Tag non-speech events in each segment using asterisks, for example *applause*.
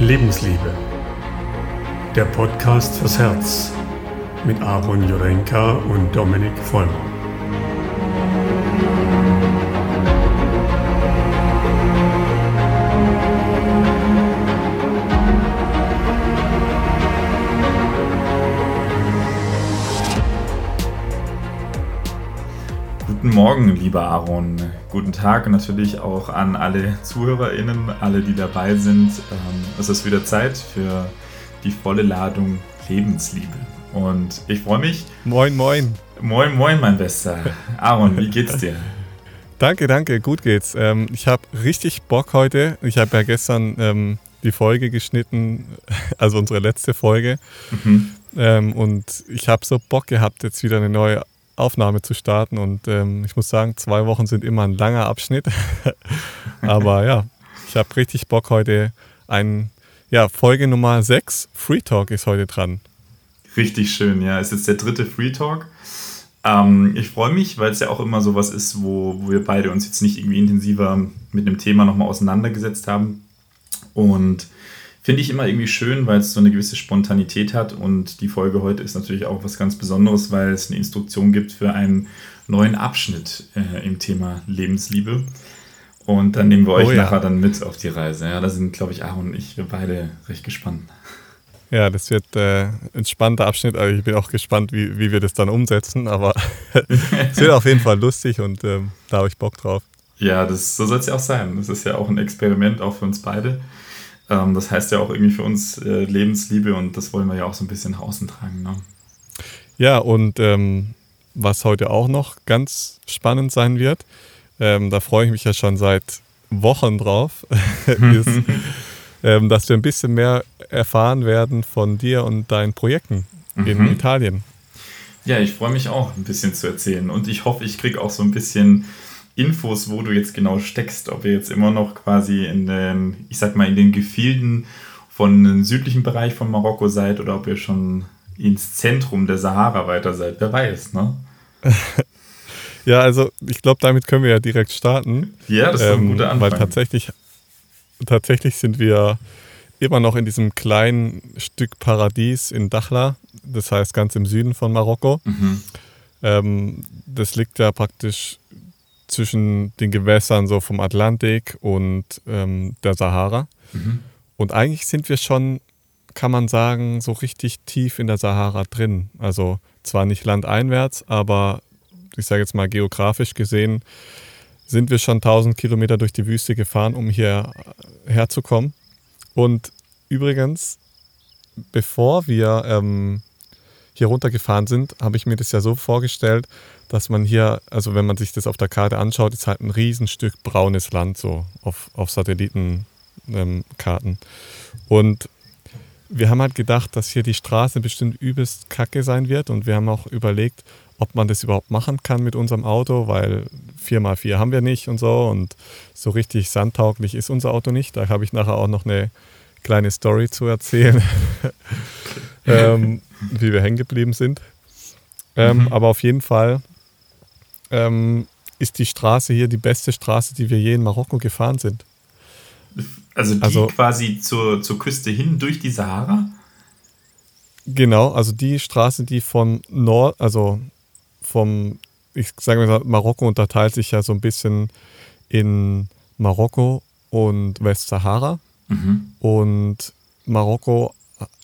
Lebensliebe. Der Podcast fürs Herz mit Aaron Jurenka und Dominik Vollmer. Morgen, lieber Aaron. Guten Tag natürlich auch an alle ZuhörerInnen, alle, die dabei sind. Ähm, es ist wieder Zeit für die volle Ladung Lebensliebe. Und ich freue mich. Moin, moin. Moin, moin, mein Bester. Aaron, wie geht's dir? *laughs* danke, danke, gut geht's. Ähm, ich habe richtig Bock heute. Ich habe ja gestern ähm, die Folge geschnitten, *laughs* also unsere letzte Folge. Mhm. Und ich habe so Bock gehabt, jetzt wieder eine neue Aufnahme zu starten. Und ähm, ich muss sagen, zwei Wochen sind immer ein langer Abschnitt. *laughs* Aber ja, ich habe richtig Bock heute. Ein, ja, Folge Nummer 6, Free Talk ist heute dran. Richtig schön, ja. Es ist jetzt der dritte Free Talk. Ähm, ich freue mich, weil es ja auch immer sowas ist, wo, wo wir beide uns jetzt nicht irgendwie intensiver mit einem Thema nochmal auseinandergesetzt haben. Und Finde ich immer irgendwie schön, weil es so eine gewisse Spontanität hat und die Folge heute ist natürlich auch was ganz Besonderes, weil es eine Instruktion gibt für einen neuen Abschnitt äh, im Thema Lebensliebe. Und dann nehmen wir euch oh, ja. nachher dann mit auf die Reise. Ja, da sind, glaube ich, Aaron und ich, wir beide recht gespannt. Ja, das wird äh, ein spannender Abschnitt. Also ich bin auch gespannt, wie, wie wir das dann umsetzen. Aber *laughs* es wird auf jeden Fall lustig und ähm, da habe ich Bock drauf. Ja, das, so soll es ja auch sein. Das ist ja auch ein Experiment, auch für uns beide. Ähm, das heißt ja auch irgendwie für uns äh, Lebensliebe und das wollen wir ja auch so ein bisschen nach außen tragen. Ne? Ja, und ähm, was heute auch noch ganz spannend sein wird, ähm, da freue ich mich ja schon seit Wochen drauf, *laughs* ist, *laughs* ähm, dass wir ein bisschen mehr erfahren werden von dir und deinen Projekten mhm. in Italien. Ja, ich freue mich auch ein bisschen zu erzählen und ich hoffe, ich kriege auch so ein bisschen Infos, wo du jetzt genau steckst, ob ihr jetzt immer noch quasi in den, ich sag mal, in den Gefilden von dem südlichen Bereich von Marokko seid oder ob ihr schon ins Zentrum der Sahara weiter seid. Wer weiß, ne? *laughs* ja, also ich glaube, damit können wir ja direkt starten. Ja, das ist ähm, ein guter Anfang. Weil tatsächlich, tatsächlich sind wir immer noch in diesem kleinen Stück Paradies in Dakhla, das heißt ganz im Süden von Marokko. Mhm. Ähm, das liegt ja praktisch zwischen den Gewässern so vom Atlantik und ähm, der Sahara. Mhm. Und eigentlich sind wir schon, kann man sagen, so richtig tief in der Sahara drin. Also zwar nicht landeinwärts, aber ich sage jetzt mal geografisch gesehen, sind wir schon 1000 Kilometer durch die Wüste gefahren, um hierher herzukommen. Und übrigens, bevor wir ähm, hier runtergefahren sind, habe ich mir das ja so vorgestellt, dass man hier, also wenn man sich das auf der Karte anschaut, ist halt ein Riesenstück braunes Land so auf, auf Satellitenkarten. Ähm, und wir haben halt gedacht, dass hier die Straße bestimmt übelst kacke sein wird und wir haben auch überlegt, ob man das überhaupt machen kann mit unserem Auto, weil 4x4 haben wir nicht und so und so richtig sandtauglich ist unser Auto nicht. Da habe ich nachher auch noch eine kleine Story zu erzählen, *laughs* ähm, wie wir hängen geblieben sind. Ähm, mhm. Aber auf jeden Fall ähm, ist die Straße hier die beste Straße, die wir je in Marokko gefahren sind. Also die also, quasi zur, zur Küste hin durch die Sahara? Genau, also die Straße, die von Nord, also vom, ich sage mal, Marokko unterteilt sich ja so ein bisschen in Marokko und Westsahara. Mhm. Und Marokko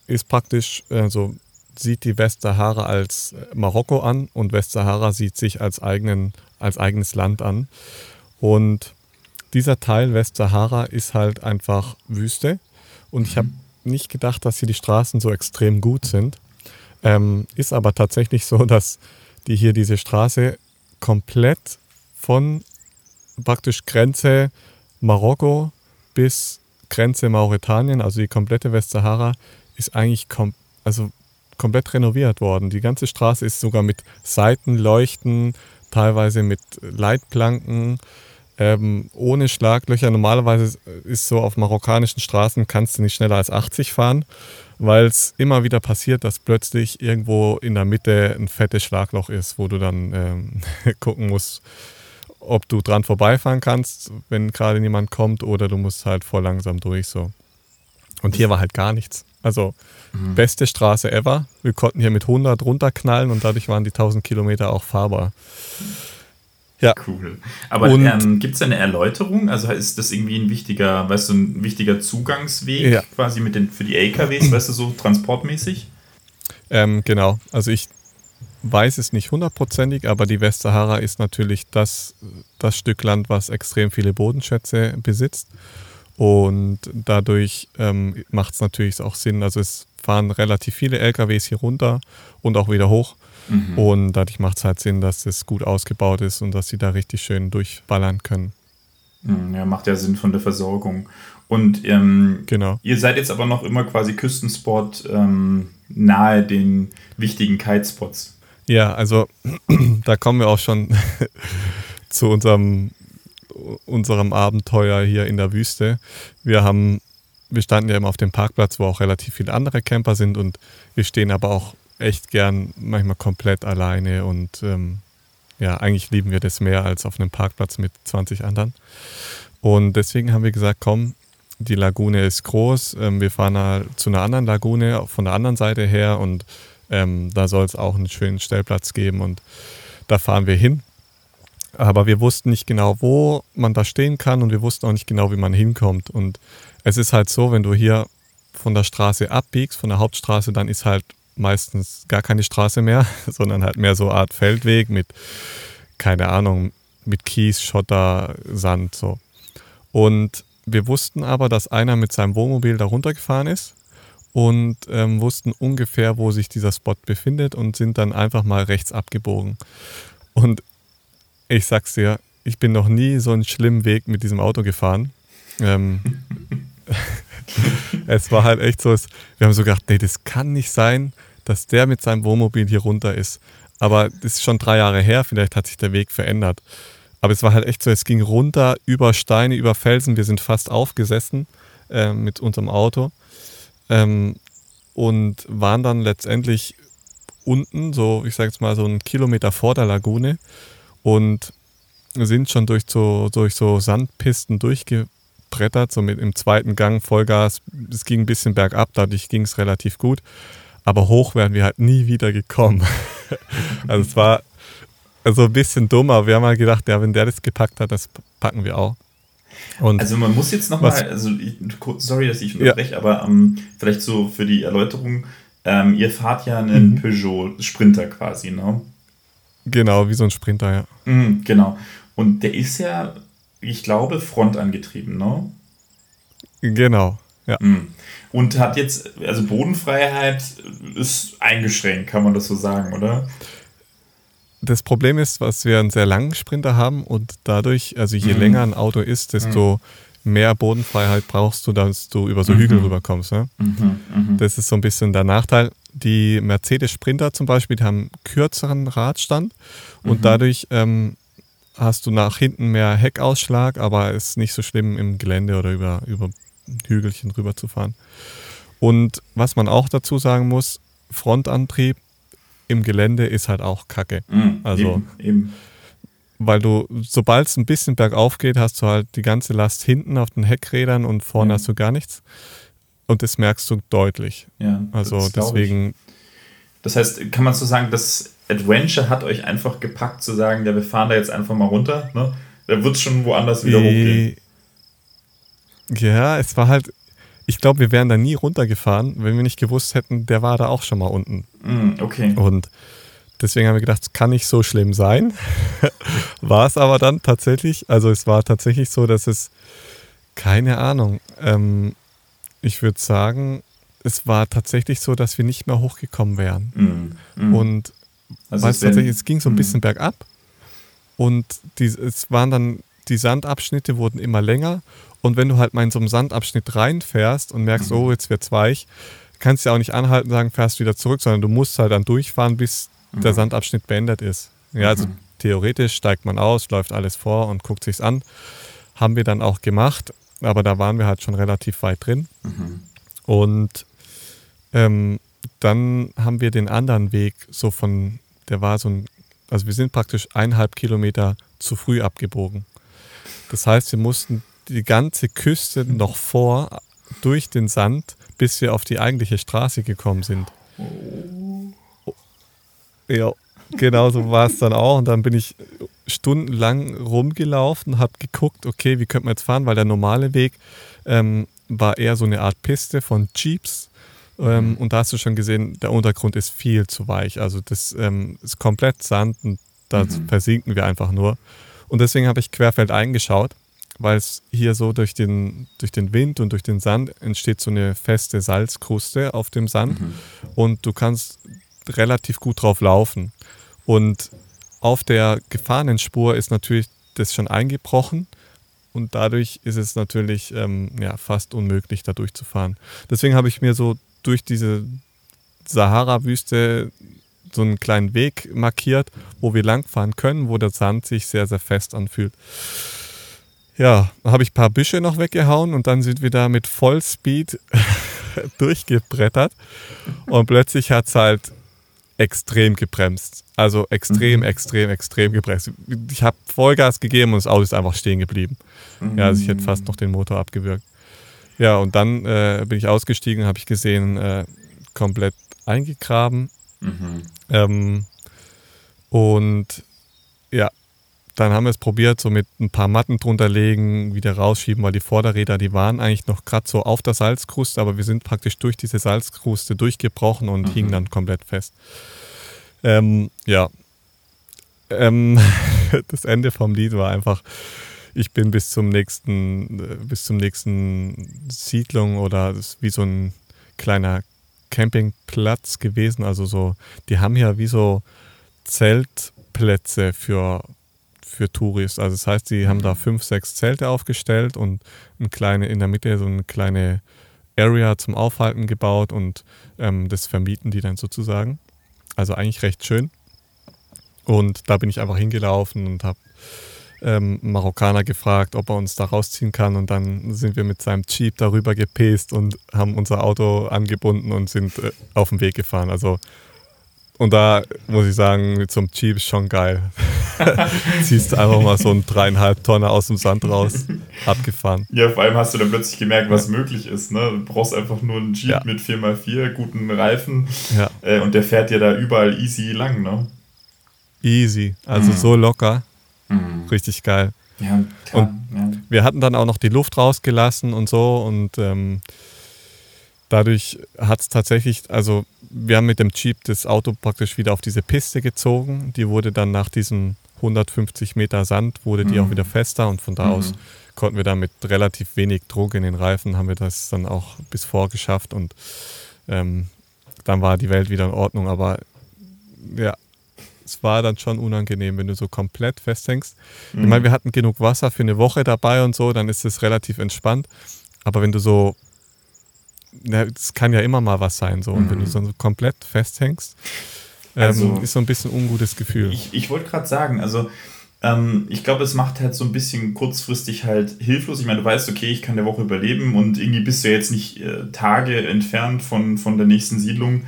ist praktisch, also sieht die Westsahara als Marokko an und Westsahara sieht sich als, eigenen, als eigenes Land an. Und dieser Teil Westsahara ist halt einfach Wüste. Und ich habe nicht gedacht, dass hier die Straßen so extrem gut sind. Ähm, ist aber tatsächlich so, dass die hier diese Straße komplett von praktisch Grenze Marokko bis Grenze Mauretanien, also die komplette Westsahara, ist eigentlich kom also komplett renoviert worden. Die ganze Straße ist sogar mit Seitenleuchten, teilweise mit Leitplanken, ähm, ohne Schlaglöcher. Normalerweise ist so auf marokkanischen Straßen kannst du nicht schneller als 80 fahren, weil es immer wieder passiert, dass plötzlich irgendwo in der Mitte ein fettes Schlagloch ist, wo du dann ähm, *laughs* gucken musst, ob du dran vorbeifahren kannst, wenn gerade niemand kommt, oder du musst halt voll langsam durch so. Und hier war halt gar nichts. Also mhm. beste Straße ever. Wir konnten hier mit 100 runterknallen und dadurch waren die 1000 Kilometer auch fahrbar. Ja. Cool. Aber ähm, gibt es eine Erläuterung? Also ist das irgendwie ein wichtiger, weißt du, ein wichtiger Zugangsweg ja. quasi mit den, für die LKWs, weißt du, so transportmäßig? Ähm, genau. Also ich weiß es nicht hundertprozentig, aber die Westsahara ist natürlich das, das Stück Land, was extrem viele Bodenschätze besitzt. Und dadurch ähm, macht es natürlich auch Sinn. Also es fahren relativ viele LKWs hier runter und auch wieder hoch. Mhm. Und dadurch macht es halt Sinn, dass es gut ausgebaut ist und dass sie da richtig schön durchballern können. Mhm, ja, macht ja Sinn von der Versorgung. Und ähm, genau. ihr seid jetzt aber noch immer quasi Küstensport ähm, nahe den wichtigen Kitespots. Ja, also *clears throat* da kommen wir auch schon *laughs* zu unserem, unserem Abenteuer hier in der Wüste. Wir haben, wir standen ja immer auf dem Parkplatz, wo auch relativ viele andere Camper sind und wir stehen aber auch echt gern manchmal komplett alleine und ähm, ja, eigentlich lieben wir das mehr als auf einem Parkplatz mit 20 anderen. Und deswegen haben wir gesagt, komm, die Lagune ist groß, ähm, wir fahren halt zu einer anderen Lagune von der anderen Seite her und ähm, da soll es auch einen schönen Stellplatz geben und da fahren wir hin. Aber wir wussten nicht genau, wo man da stehen kann und wir wussten auch nicht genau, wie man hinkommt. Und es ist halt so, wenn du hier von der Straße abbiegst, von der Hauptstraße, dann ist halt meistens gar keine Straße mehr, *laughs* sondern halt mehr so eine Art Feldweg mit, keine Ahnung, mit Kies, Schotter, Sand, so. Und wir wussten aber, dass einer mit seinem Wohnmobil da runtergefahren ist und ähm, wussten ungefähr, wo sich dieser Spot befindet und sind dann einfach mal rechts abgebogen. Und ich sag's dir, ich bin noch nie so einen schlimmen Weg mit diesem Auto gefahren. Ähm, *laughs* es war halt echt so, wir haben so gedacht, nee, das kann nicht sein, dass der mit seinem Wohnmobil hier runter ist. Aber das ist schon drei Jahre her, vielleicht hat sich der Weg verändert. Aber es war halt echt so, es ging runter über Steine, über Felsen. Wir sind fast aufgesessen äh, mit unserem Auto ähm, und waren dann letztendlich unten, so ich sage jetzt mal so einen Kilometer vor der Lagune und sind schon durch so, durch so Sandpisten durchgebrettert, so mit im zweiten Gang Vollgas. Es ging ein bisschen bergab, dadurch ging es relativ gut. Aber hoch wären wir halt nie wieder gekommen. *laughs* also es war also ein bisschen dumm, aber wir haben halt gedacht, ja, wenn der das gepackt hat, das packen wir auch. Und also man muss jetzt nochmal, also sorry, dass ich unterbreche, ja. aber ähm, vielleicht so für die Erläuterung, ähm, ihr fahrt ja einen mhm. Peugeot Sprinter quasi, ne? Genau, wie so ein Sprinter, ja. Mhm, genau. Und der ist ja, ich glaube, frontangetrieben, ne? Genau, ja. Mhm. Und hat jetzt, also Bodenfreiheit ist eingeschränkt, kann man das so sagen, oder? das Problem ist, was wir einen sehr langen Sprinter haben und dadurch, also je mhm. länger ein Auto ist, desto mhm. mehr Bodenfreiheit brauchst du, dass du über so mhm. Hügel rüberkommst. Ne? Mhm. Das ist so ein bisschen der Nachteil. Die Mercedes Sprinter zum Beispiel, die haben kürzeren Radstand und mhm. dadurch ähm, hast du nach hinten mehr Heckausschlag, aber es ist nicht so schlimm im Gelände oder über, über Hügelchen rüber zu fahren. Und was man auch dazu sagen muss, Frontantrieb im Gelände ist halt auch Kacke. Mhm, also eben, eben. weil du, sobald es ein bisschen bergauf geht, hast du halt die ganze Last hinten auf den Heckrädern und vorne ja. hast du gar nichts. Und das merkst du deutlich. Ja, also deswegen. Das heißt, kann man so sagen, das Adventure hat euch einfach gepackt zu sagen, ja, wir fahren da jetzt einfach mal runter. Ne? Da wird es schon woanders wieder hochgehen. Ja, es war halt, ich glaube, wir wären da nie runtergefahren, wenn wir nicht gewusst hätten, der war da auch schon mal unten. Mm, okay. Und deswegen haben wir gedacht, es kann nicht so schlimm sein. *laughs* war es aber dann tatsächlich. Also es war tatsächlich so, dass es, keine Ahnung, ähm, ich würde sagen, es war tatsächlich so, dass wir nicht mehr hochgekommen wären. Mm, mm. Und also weißt, tatsächlich, es ging so ein bisschen bergab und die, es waren dann, die Sandabschnitte wurden immer länger und wenn du halt mal in so einen Sandabschnitt reinfährst und merkst, mhm. oh, jetzt wird's weich, kannst du ja auch nicht anhalten und sagen, fährst wieder zurück, sondern du musst halt dann durchfahren, bis mhm. der Sandabschnitt beendet ist. Ja, also mhm. theoretisch steigt man aus, läuft alles vor und guckt sich's an. Haben wir dann auch gemacht, aber da waren wir halt schon relativ weit drin. Mhm. Und ähm, dann haben wir den anderen Weg so von, der war so ein, also wir sind praktisch eineinhalb Kilometer zu früh abgebogen. Das heißt, wir mussten die ganze Küste noch vor durch den Sand, bis wir auf die eigentliche Straße gekommen sind. Ja, genau so war es dann auch. Und dann bin ich stundenlang rumgelaufen, habe geguckt, okay, wie könnte man jetzt fahren, weil der normale Weg ähm, war eher so eine Art Piste von Jeeps. Ähm, mhm. und da hast du schon gesehen, der Untergrund ist viel zu weich. Also das ähm, ist komplett Sand und da mhm. versinken wir einfach nur. Und deswegen habe ich querfeld eingeschaut, weil es hier so durch den, durch den Wind und durch den Sand entsteht so eine feste Salzkruste auf dem Sand mhm. und du kannst relativ gut drauf laufen. Und auf der Gefahrenspur ist natürlich das schon eingebrochen und dadurch ist es natürlich ähm, ja, fast unmöglich, da durchzufahren. Deswegen habe ich mir so durch diese Sahara-Wüste so einen kleinen Weg markiert, wo wir langfahren können, wo der Sand sich sehr, sehr fest anfühlt. Ja, habe ich ein paar Büsche noch weggehauen und dann sind wir da mit Vollspeed *laughs* durchgebrettert und plötzlich hat es halt extrem gebremst. Also extrem, mhm. extrem, extrem gebremst. Ich habe Vollgas gegeben und das Auto ist einfach stehen geblieben. Mhm. Ja, also ich hätte fast noch den Motor abgewürgt. Ja, und dann äh, bin ich ausgestiegen, habe ich gesehen, äh, komplett eingegraben. Mhm. Ähm, und ja, dann haben wir es probiert, so mit ein paar Matten drunter legen, wieder rausschieben, weil die Vorderräder, die waren eigentlich noch gerade so auf der Salzkruste, aber wir sind praktisch durch diese Salzkruste durchgebrochen und mhm. hingen dann komplett fest. Ähm, ja, ähm, *laughs* das Ende vom Lied war einfach, ich bin bis zum nächsten, äh, bis zum nächsten Siedlung oder wie so ein kleiner Campingplatz gewesen. Also so, die haben ja wie so Zeltplätze für, für Touris. Also das heißt, die haben da fünf, sechs Zelte aufgestellt und eine kleine, in der Mitte so eine kleine Area zum Aufhalten gebaut und ähm, das vermieten die dann sozusagen. Also eigentlich recht schön. Und da bin ich einfach hingelaufen und habe ähm, Marokkaner gefragt, ob er uns da rausziehen kann. Und dann sind wir mit seinem Jeep darüber gepest und haben unser Auto angebunden und sind äh, auf den Weg gefahren. Also, und da muss ich sagen, einem Jeep ist schon geil. *laughs* Ziehst du einfach mal so einen dreieinhalb Tonner aus dem Sand raus, abgefahren. Ja, vor allem hast du dann plötzlich gemerkt, was ja. möglich ist. Ne? Du brauchst einfach nur einen Jeep ja. mit 4x4, guten Reifen ja. äh, und der fährt ja da überall easy lang. Ne? Easy, also mhm. so locker. Mhm. Richtig geil. Ja, klar, und ja. wir hatten dann auch noch die Luft rausgelassen und so und ähm, dadurch hat es tatsächlich, also wir haben mit dem Jeep das Auto praktisch wieder auf diese Piste gezogen. Die wurde dann nach diesen 150 Meter Sand, wurde die mhm. auch wieder fester und von da aus mhm. konnten wir dann mit relativ wenig Druck in den Reifen, haben wir das dann auch bis vor geschafft und ähm, dann war die Welt wieder in Ordnung. Aber ja, es war dann schon unangenehm, wenn du so komplett festhängst. Mhm. Ich meine, wir hatten genug Wasser für eine Woche dabei und so, dann ist es relativ entspannt. Aber wenn du so, es kann ja immer mal was sein, so, und wenn du mhm. so komplett festhängst, ähm, also, ist so ein bisschen ein ungutes Gefühl. Ich, ich wollte gerade sagen, also ähm, ich glaube, es macht halt so ein bisschen kurzfristig halt hilflos. Ich meine, du weißt, okay, ich kann der Woche überleben und irgendwie bist du jetzt nicht äh, Tage entfernt von, von der nächsten Siedlung.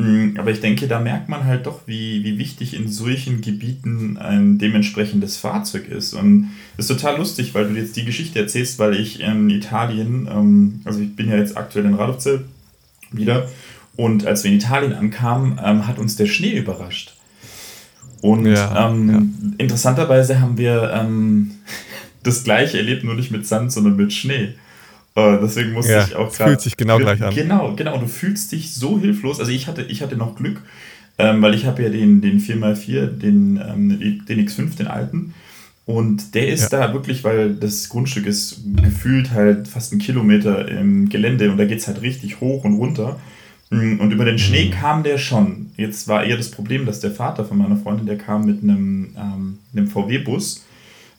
Mm, aber ich denke, da merkt man halt doch, wie, wie wichtig in solchen Gebieten ein dementsprechendes Fahrzeug ist. Und das ist total lustig, weil du jetzt die Geschichte erzählst, weil ich in Italien, ähm, also ich bin ja jetzt aktuell in Radovce wieder, und als wir in Italien ankamen, ähm, hat uns der Schnee überrascht. Und ja, ähm, ja. interessanterweise haben wir ähm, *laughs* das gleiche erlebt, nur nicht mit Sand, sondern mit Schnee. Äh, deswegen musste ja, ich auch gerade. Fühlt sich genau gleich an. Genau, genau. Du fühlst dich so hilflos. Also ich hatte, ich hatte noch Glück, ähm, weil ich habe ja den, den 4x4, den, ähm, den X5, den alten. Und der ist ja. da wirklich, weil das Grundstück ist gefühlt halt fast ein Kilometer im Gelände und da geht es halt richtig hoch und runter. Mm, und über den Schnee mhm. kam der schon. Jetzt war eher das Problem, dass der Vater von meiner Freundin, der kam mit einem, ähm, einem VW-Bus.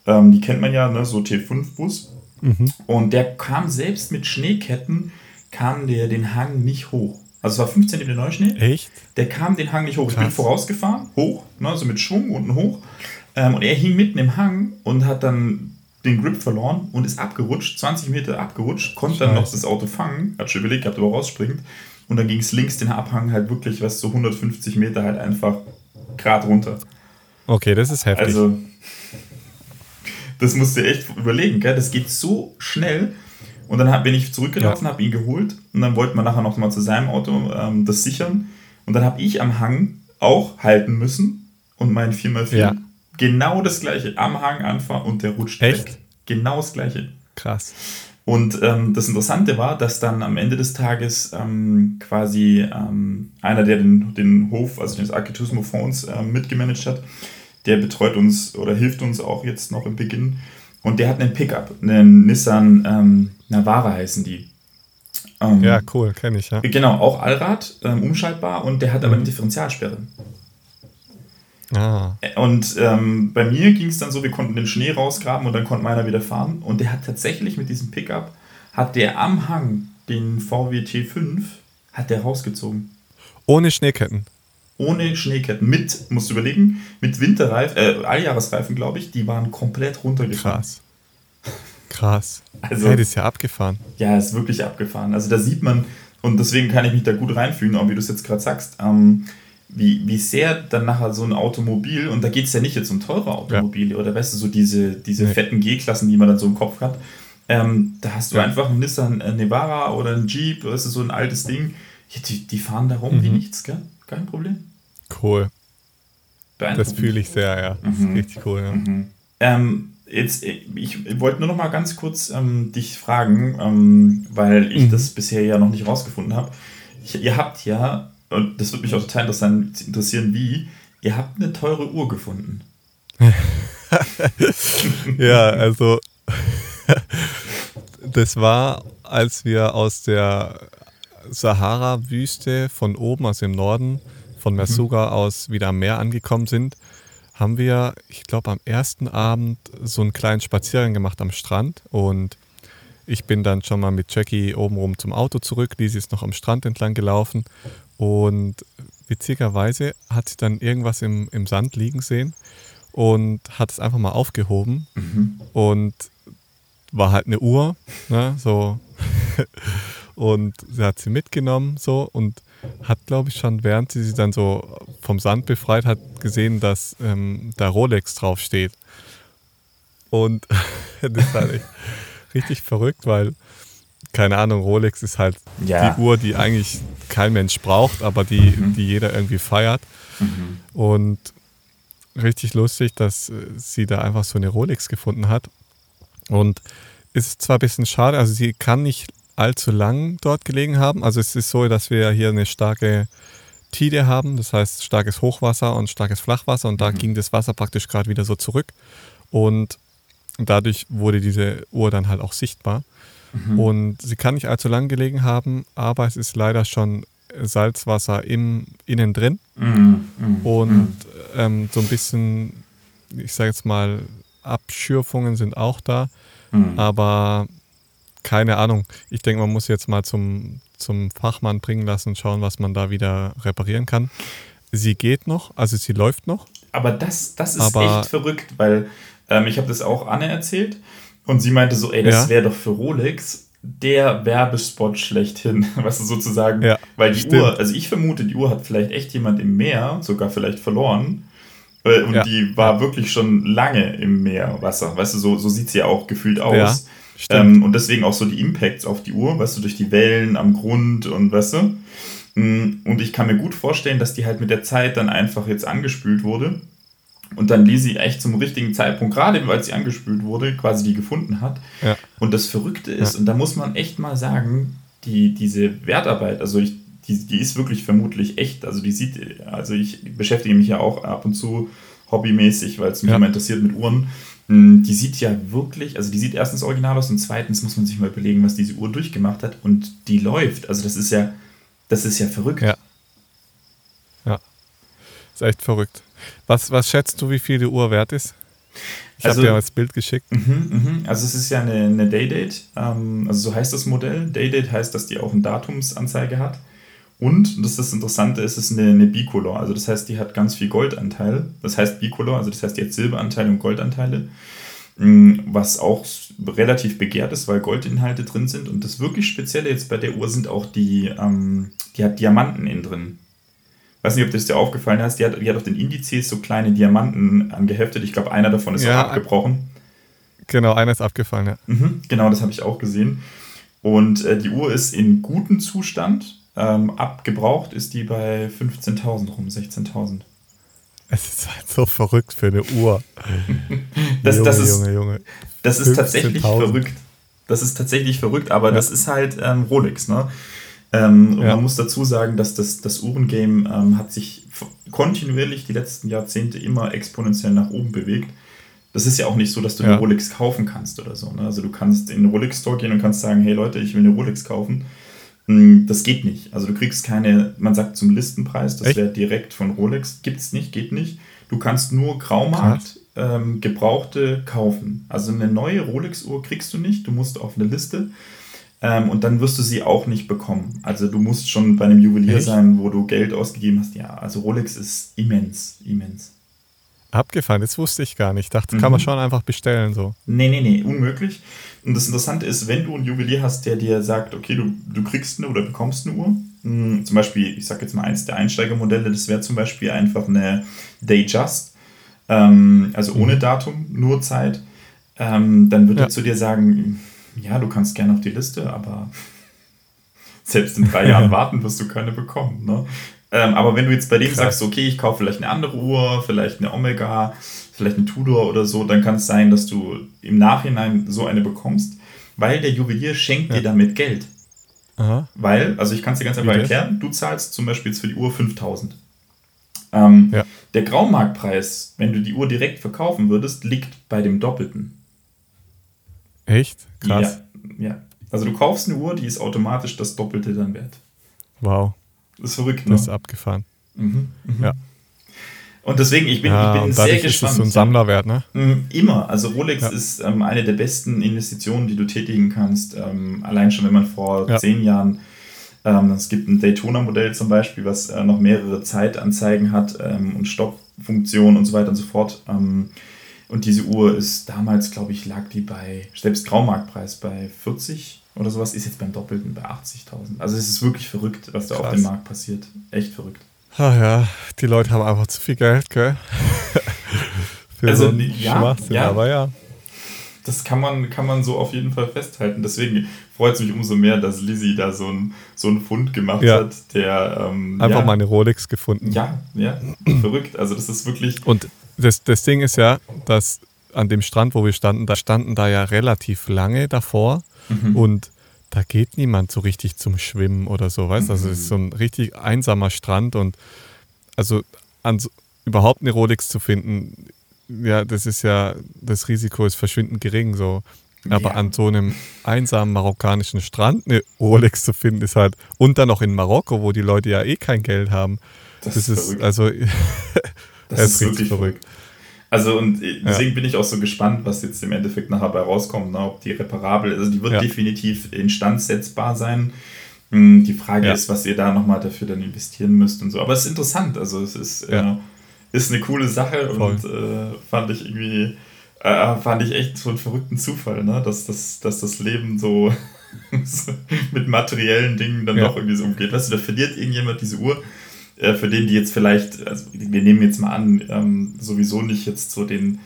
Ähm, die kennt man ja, ne, so T5-Bus. Mhm. Und der kam selbst mit Schneeketten, kam der den Hang nicht hoch. Also es war 5 cm Neuschnee. Echt? Der kam den Hang nicht hoch. Krass. Ich bin vorausgefahren, hoch, ne, also mit Schwung unten hoch. Ähm, und er hing mitten im Hang und hat dann den Grip verloren und ist abgerutscht, 20 Meter abgerutscht, konnte Scheiße. dann noch das Auto fangen, hat schon überlegt gehabt, ob er rausspringt. Und dann ging es links den Abhang halt wirklich, was so 150 Meter halt einfach gerade runter. Okay, das ist heftig. Also das musst du echt überlegen, gell? Das geht so schnell. Und dann hab, bin ich zurückgelaufen, ja. habe ihn geholt und dann wollten wir nachher noch mal zu seinem Auto ähm, das sichern. Und dann habe ich am Hang auch halten müssen und mein 4x4 ja. genau das gleiche am Hang anfahren und der rutscht Echt? weg. Genau das gleiche. Krass. Und ähm, das Interessante war, dass dann am Ende des Tages ähm, quasi ähm, einer, der den, den Hof, also den Architusmo Fonds äh, mitgemanagt hat, der betreut uns oder hilft uns auch jetzt noch im Beginn. Und der hat einen Pickup, einen Nissan ähm, Navara heißen die. Ähm, ja, cool, kenne ich, ja. Genau, auch Allrad, ähm, umschaltbar und der hat aber eine Differentialsperre. Ah. Und ähm, bei mir ging es dann so, wir konnten den Schnee rausgraben und dann konnte meiner wieder fahren. Und der hat tatsächlich mit diesem Pickup, hat der am Hang den VW T5, hat der rausgezogen. Ohne Schneeketten? Ohne Schneeketten. Mit, musst du überlegen, mit Winterreifen, äh, Alljahresreifen, glaube ich, die waren komplett runtergefahren. Krass. Krass. Also, hey, das ist ja abgefahren. Ja, ist wirklich abgefahren. Also da sieht man, und deswegen kann ich mich da gut reinfühlen, auch wie du es jetzt gerade sagst, ähm, wie, wie sehr dann nachher so ein Automobil, und da geht es ja nicht jetzt um teure Automobile, ja. oder weißt du, so diese, diese nee. fetten G-Klassen, die man dann so im Kopf hat, ähm, da hast du ja. einfach einen Nissan Nevara oder einen Jeep, weißt du, so ein altes Ding, ja, die, die fahren da rum mhm. wie nichts, gell? Kein Problem. Cool. Das fühle ich sehr, ja. Das mhm. ist richtig cool, ja. Mhm. Ähm, jetzt, ich, wollte nur noch mal ganz kurz ähm, dich fragen, ähm, weil ich mhm. das bisher ja noch nicht rausgefunden habe. Ihr habt ja und das würde mich auch total interessieren, wie, ihr habt eine teure Uhr gefunden. *laughs* ja, also *laughs* das war, als wir aus der Sahara-Wüste von oben, aus dem Norden, von Mersuga mhm. aus wieder am Meer angekommen sind, haben wir, ich glaube, am ersten Abend so einen kleinen Spaziergang gemacht am Strand und ich bin dann schon mal mit Jackie obenrum zum Auto zurück. Lisi ist noch am Strand entlang gelaufen und witzigerweise hat sie dann irgendwas im, im Sand liegen sehen und hat es einfach mal aufgehoben mhm. und war halt eine Uhr, ne, so. *laughs* und sie hat sie mitgenommen so und hat, glaube ich, schon während sie sie dann so vom Sand befreit hat, gesehen, dass ähm, da Rolex draufsteht. Und *laughs* das ist halt echt richtig verrückt, weil keine Ahnung, Rolex ist halt ja. die Uhr, die eigentlich kein Mensch braucht, aber die, mhm. die jeder irgendwie feiert. Mhm. Und richtig lustig, dass äh, sie da einfach so eine Rolex gefunden hat. Und ist zwar ein bisschen schade, also sie kann nicht allzu lang dort gelegen haben. Also es ist so, dass wir hier eine starke Tide haben, das heißt starkes Hochwasser und starkes Flachwasser und da mhm. ging das Wasser praktisch gerade wieder so zurück und dadurch wurde diese Uhr dann halt auch sichtbar. Mhm. Und sie kann nicht allzu lang gelegen haben, aber es ist leider schon Salzwasser im, innen drin. Mhm. Mhm. Und ähm, so ein bisschen, ich sage jetzt mal, Abschürfungen sind auch da. Mhm. Aber keine Ahnung. Ich denke, man muss jetzt mal zum, zum Fachmann bringen lassen und schauen, was man da wieder reparieren kann. Sie geht noch, also sie läuft noch. Aber das, das ist aber, echt verrückt, weil ähm, ich habe das auch Anne erzählt und sie meinte so, ey, das ja. wäre doch für Rolex der Werbespot schlechthin, *laughs* weißt du, sozusagen. Ja, Weil die stimmt. Uhr, also ich vermute, die Uhr hat vielleicht echt jemand im Meer, sogar vielleicht verloren. Äh, und ja. die war wirklich schon lange im Meerwasser. Weißt du, so, so sieht sie ja auch gefühlt aus. Ähm, und deswegen auch so die Impacts auf die Uhr, weißt du, durch die Wellen am Grund und weißt du. Mm, und ich kann mir gut vorstellen, dass die halt mit der Zeit dann einfach jetzt angespült wurde und dann ließ sie echt zum richtigen Zeitpunkt, gerade weil sie angespült wurde, quasi die gefunden hat. Ja. Und das Verrückte ist, ja. und da muss man echt mal sagen, die, diese Wertarbeit, also ich, die, die ist wirklich vermutlich echt. Also die sieht, also ich beschäftige mich ja auch ab und zu hobbymäßig, weil es mich ja. immer interessiert mit Uhren. Hm, die sieht ja wirklich, also die sieht erstens original aus und zweitens muss man sich mal überlegen, was diese Uhr durchgemacht hat und die läuft. Also das ist ja, das ist ja verrückt. Ja. Ja. Ist echt verrückt. Was, was schätzt du, wie viel die Uhr wert ist? Ich also, habe dir das Bild geschickt. Mhm, mhm. Also es ist ja eine, eine Daydate, ähm, also so heißt das Modell. Daydate heißt, dass die auch eine Datumsanzeige hat. Und, das ist das Interessante, es ist eine, eine Bicolor. Also das heißt, die hat ganz viel Goldanteil. Das heißt Bicolor, also das heißt, die hat Silberanteile und Goldanteile. Mm, was auch relativ begehrt ist, weil Goldinhalte drin sind. Und das wirklich Spezielle jetzt bei der Uhr sind auch die, ähm, die hat Diamanten innen drin weiß nicht, ob das dir aufgefallen ist, die hat, die hat auf den Indizes so kleine Diamanten angeheftet. Ich glaube, einer davon ist ja, auch abgebrochen. Genau, einer ist abgefallen, ja. Mhm, genau, das habe ich auch gesehen. Und äh, die Uhr ist in gutem Zustand. Ähm, abgebraucht ist die bei 15.000 rum, 16.000. Es ist halt so verrückt für eine Uhr. *laughs* das, Junge, das ist, Junge, Junge. Das ist tatsächlich 15.000. verrückt. Das ist tatsächlich verrückt, aber Ja. das ist halt ähm, Rolex, ne? Ähm, und Ja. Man muss dazu sagen, dass das, das Uhrengame ähm, hat sich kontinuierlich die letzten Jahrzehnte immer exponentiell nach oben bewegt. Das ist ja auch nicht so, dass du Ja. eine Rolex kaufen kannst oder so. Ne? Also du kannst in einen Rolex-Store gehen und kannst sagen, hey Leute, ich will eine Rolex kaufen. Hm, Das geht nicht. Also du kriegst keine, man sagt zum Listenpreis, das wäre direkt von Rolex. Gibt's nicht, geht nicht. Du kannst nur Graumarkt ähm, Gebrauchte kaufen. Also eine neue Rolex-Uhr kriegst du nicht, du musst auf eine Liste ähm, und dann wirst du sie auch nicht bekommen. Also du musst schon bei einem Juwelier Echt? sein, wo du Geld ausgegeben hast. Ja, also Rolex ist immens, immens. Abgefahren, das wusste ich gar nicht. Ich dachte, kann man Mhm. schon einfach bestellen so. Nee, nee, nee, unmöglich. Und das Interessante ist, wenn du einen Juwelier hast, der dir sagt, okay, du, du kriegst eine oder bekommst eine Uhr, mh, zum Beispiel, ich sag jetzt mal eins der Einsteigermodelle, das wäre zum Beispiel einfach eine Dayjust, ähm, also ohne Datum, nur Zeit, ähm, dann wird Ja. er zu dir sagen, ja, du kannst gerne auf die Liste, aber *laughs* selbst in drei Jahren *laughs* warten wirst du keine bekommen. Ne? Ähm, aber wenn du jetzt bei dem Krass. sagst, okay, ich kaufe vielleicht eine andere Uhr, vielleicht eine Omega, vielleicht eine Tudor oder so, dann kann es sein, dass du im Nachhinein so eine bekommst, weil der Juwelier schenkt dir damit Geld. Aha. Weil, also ich kann es dir ganz einfach erklären, du zahlst zum Beispiel jetzt für die Uhr 5000. Ähm, Ja. Der Graumarktpreis, wenn du die Uhr direkt verkaufen würdest, liegt bei dem Doppelten. Echt? Krass. Ja, ja. Also du kaufst eine Uhr, die ist automatisch das Doppelte dann wert. Wow, Das ist verrückt, ne? das ist abgefahren. Mhm, mhm. Ja. Und deswegen, ich bin, ja, ich bin sehr ist gespannt. es so ein Sammlerwert, ne? Mm, Immer. Also Rolex Ja. ist ähm, eine der besten Investitionen, die du tätigen kannst. Ähm, allein schon, wenn man vor Ja. zehn Jahren, ähm, es gibt ein Daytona-Modell zum Beispiel, was äh, noch mehrere Zeitanzeigen hat ähm, und Stoppfunktionen und so weiter und so fort. Ähm, und diese Uhr ist damals, glaube ich, lag die bei, selbst Graumarktpreis bei 40 oder sowas, ist jetzt beim Doppelten bei 80.000. Also es ist wirklich verrückt, was da auf Krass. dem Markt passiert. Echt verrückt. Ach ja, die Leute haben einfach zu viel Geld, gell? *laughs* Für Also, so einen ja, Schwachsinn, ja. aber ja. Das kann man, kann man so auf jeden Fall festhalten. Deswegen freut es mich umso mehr, dass Lizzie da so einen so Fund gemacht Ja. hat, der ähm, Einfach ja, mal eine Rolex gefunden. Ja, ja, *clears throat* verrückt. Also das ist wirklich. Und das, das Ding ist ja, dass an dem Strand, wo wir standen, da standen da ja relativ lange davor Mhm. und da geht niemand so richtig zum Schwimmen oder so, weißt du? Also es ist so Mhm. ein richtig einsamer Strand und also an so, überhaupt eine Rolex zu finden, ja, das ist ja, das Risiko ist verschwindend gering so. Aber Ja. an so einem einsamen marokkanischen Strand eine Rolex zu finden, ist halt, und dann noch in Marokko, wo die Leute ja eh kein Geld haben. Das Das, ist ist, verrückt. also, *laughs* Das es ist richtig wirklich verrückt. Also und äh, deswegen bin ich auch so gespannt, was jetzt im Endeffekt nachher bei rauskommt, ne? ob die reparabel, also die wird Ja. definitiv instandsetzbar sein. Hm, Die Frage Ja. ist, was ihr da nochmal dafür dann investieren müsst und so. Aber es ist interessant, also es ist, Ja. äh, ist eine coole Sache Voll. und äh, fand ich irgendwie, äh, fand ich echt so einen verrückten Zufall, ne? dass, das, dass das Leben so, *laughs* mit materiellen Dingen dann Ja. doch irgendwie so umgeht. Weißt du, da verliert irgendjemand diese Uhr, äh, für den die jetzt vielleicht, also wir nehmen jetzt mal an, ähm, sowieso nicht jetzt so den,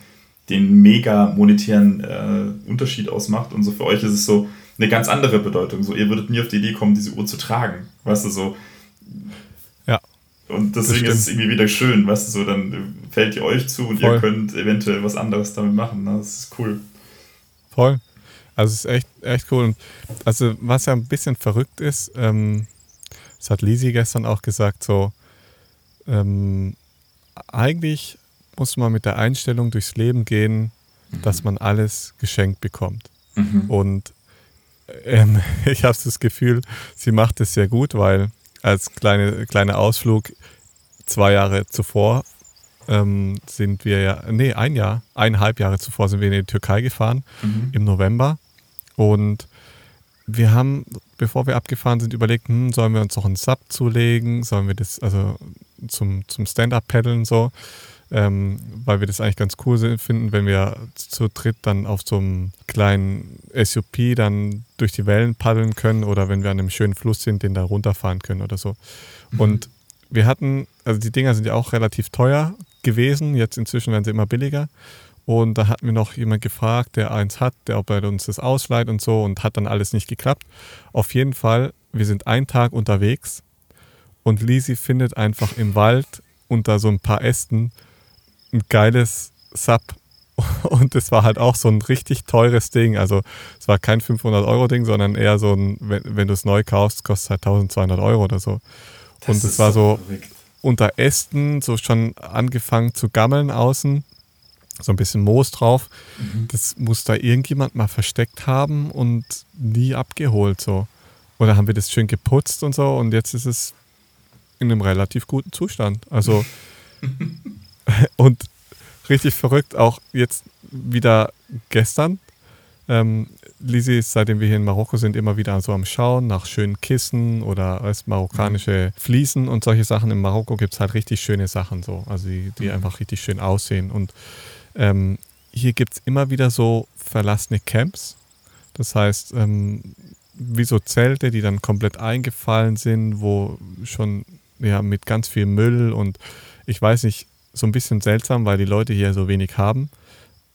den mega monetären äh, Unterschied ausmacht und so für euch ist es so eine ganz andere Bedeutung. So, ihr würdet nie auf die Idee kommen, diese Uhr zu tragen. Weißt du, so. Ja. Und deswegen ist es irgendwie wieder schön, weißt du, so, dann fällt ihr euch zu und Voll. ihr könnt eventuell was anderes damit machen. Ne? Das ist cool. Voll. Also es ist echt, echt cool. Und also was ja ein bisschen verrückt ist, ähm, das hat Lisi gestern auch gesagt, so ähm, eigentlich muss man mit der Einstellung durchs Leben gehen, dass man alles geschenkt bekommt. Mhm. Und ähm, *laughs* ich habe das Gefühl, sie macht es sehr gut, weil als kleine, kleiner Ausflug zwei Jahre zuvor ähm, sind wir ja, nee, ein Jahr, eineinhalb Jahre zuvor sind wir in die Türkei gefahren Mhm. im November. Und wir haben, bevor wir abgefahren sind, überlegt, hm, sollen wir uns noch einen Sub zulegen? Sollen wir das, also zum, zum Stand-Up-Paddeln so? Ähm, weil wir das eigentlich ganz cool finden, wenn wir zu dritt dann auf so einem kleinen SUP dann durch die Wellen paddeln können oder wenn wir an einem schönen Fluss sind, den da runterfahren können oder so. Und wir hatten, also die Dinger sind ja auch relativ teuer gewesen, jetzt inzwischen werden sie immer billiger. Und da hat mir noch jemand gefragt, der eins hat, der ob er uns das ausleiht und so und hat dann alles nicht geklappt. Auf jeden Fall, wir sind einen Tag unterwegs und Lisi findet einfach im Wald unter so ein paar Ästen ein geiles Sub. *laughs* Und es war halt auch so ein richtig teures Ding. Also es war kein 500-Euro-Ding, sondern eher so ein, wenn, wenn du es neu kaufst, kostet es halt 1200 Euro oder so. Das und es war so verrückt. unter Ästen, so schon angefangen zu gammeln außen so ein bisschen Moos drauf. Mhm. Das muss da irgendjemand mal versteckt haben und nie abgeholt so. Oder haben wir das schön geputzt und so und jetzt ist es in einem relativ guten Zustand. Also *laughs* und richtig verrückt auch jetzt wieder gestern. Ähm, Lisi ist, seitdem wir hier in Marokko sind, immer wieder so am Schauen nach schönen Kissen oder als marokkanische mhm. Fliesen und solche Sachen. In Marokko gibt es halt richtig schöne Sachen so, also die, die mhm. einfach richtig schön aussehen. Und ähm, hier gibt es immer wieder so verlassene Camps. Das heißt, ähm, wie so Zelte, die dann komplett eingefallen sind, wo schon ja, mit ganz viel Müll und ich weiß nicht, so ein bisschen seltsam, weil die Leute hier so wenig haben.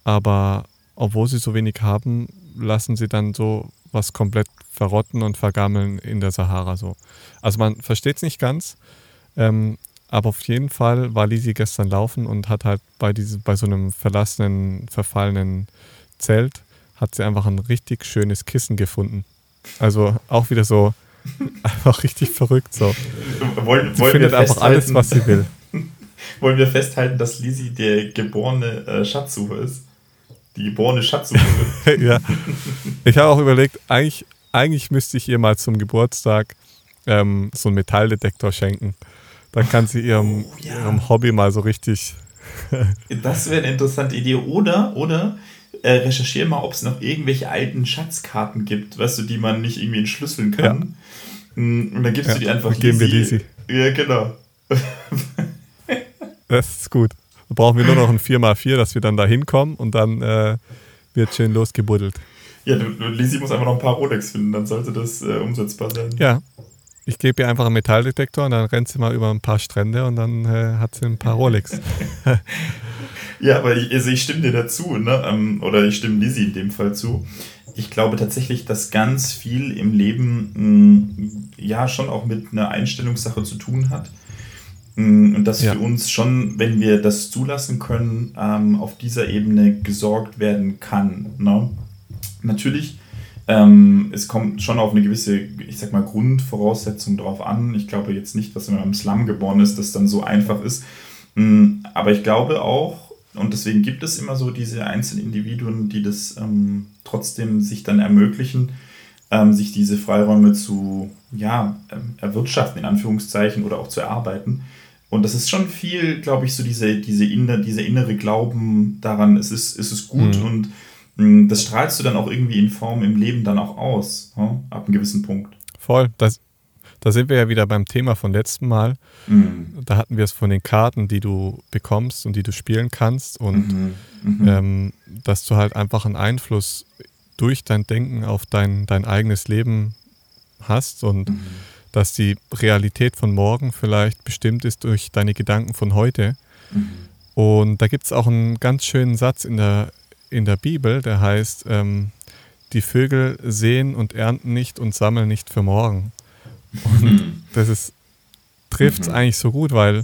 Aber obwohl sie so wenig haben, lassen sie dann so was komplett verrotten und vergammeln in der Sahara so. Also man versteht es nicht ganz. Ähm, aber auf jeden Fall war Lisi gestern laufen und hat halt bei, diese, bei so einem verlassenen, verfallenen Zelt, hat sie einfach ein richtig schönes Kissen gefunden. Also auch wieder so *laughs* einfach richtig verrückt so. Wollen, sie findet einfach alles, was sie will. *laughs* wollen wir festhalten, dass Lisi der geborene äh, Schatzsucher ist? Die geborene Schatzsucherin. *laughs* ja. Ich habe auch überlegt, eigentlich, eigentlich müsste ich ihr mal zum Geburtstag ähm, so einen Metalldetektor schenken. Dann kann sie ihrem, oh, ja. ihrem Hobby mal so richtig. *laughs* das wäre eine interessante Idee. Oder, oder äh, recherchiere mal, ob es noch irgendwelche alten Schatzkarten gibt, weißt du, die man nicht irgendwie entschlüsseln kann. Ja. Mm, und dann gibst ja, du die einfach geben wir Lisi. Ja, genau. *laughs* das ist gut. Da brauchen wir nur noch ein 4x4, dass wir dann da hinkommen und dann äh, wird schön losgebuddelt. Ja, Lisi muss einfach noch ein paar Rolex finden, dann sollte das äh, umsetzbar sein. Ja, ich gebe ihr einfach einen Metalldetektor und dann rennt sie mal über ein paar Strände und dann äh, hat sie ein paar Rolex. *laughs* ja, aber ich, also ich stimme dir dazu, ne? Ähm, oder ich stimme Lizzie in dem Fall zu. Ich glaube tatsächlich, dass ganz viel im Leben mh, mm, ja schon auch mit einer Einstellungssache zu tun hat. Mm, und dass ja. für uns schon, wenn wir das zulassen können, ähm, auf dieser Ebene gesorgt werden kann. Ne? Natürlich ähm, es kommt schon auf eine gewisse, ich sag mal, Grundvoraussetzung drauf an. Ich glaube jetzt nicht, dass wenn man im Slum geboren ist, das dann so einfach ist. Mm, aber ich glaube auch, und deswegen gibt es immer so diese einzelnen Individuen, die das ähm, trotzdem sich dann ermöglichen, ähm, sich diese Freiräume zu ja, ähm, erwirtschaften, in Anführungszeichen, oder auch zu erarbeiten. Und das ist schon viel, glaube ich, so diese, diese inner, dieser innere Glauben daran, es ist, es ist gut mhm. und das strahlst du dann auch irgendwie in Form im Leben dann auch aus, ja? ab einem gewissen Punkt. Voll. Das, da sind wir ja wieder beim Thema von letztem Mal. Mhm. Da hatten wir es von den Karten, die du bekommst und die du spielen kannst und mhm. Mhm. Ähm, dass du halt einfach einen Einfluss durch dein Denken auf dein, dein eigenes Leben hast und mhm. dass die Realität von morgen vielleicht bestimmt ist durch deine Gedanken von heute. Mhm. Und da gibt es auch einen ganz schönen Satz in der, in der Bibel, der heißt, ähm, die Vögel sehen und ernten nicht und sammeln nicht für morgen. Und *laughs* das ist, trifft es mhm. eigentlich so gut, weil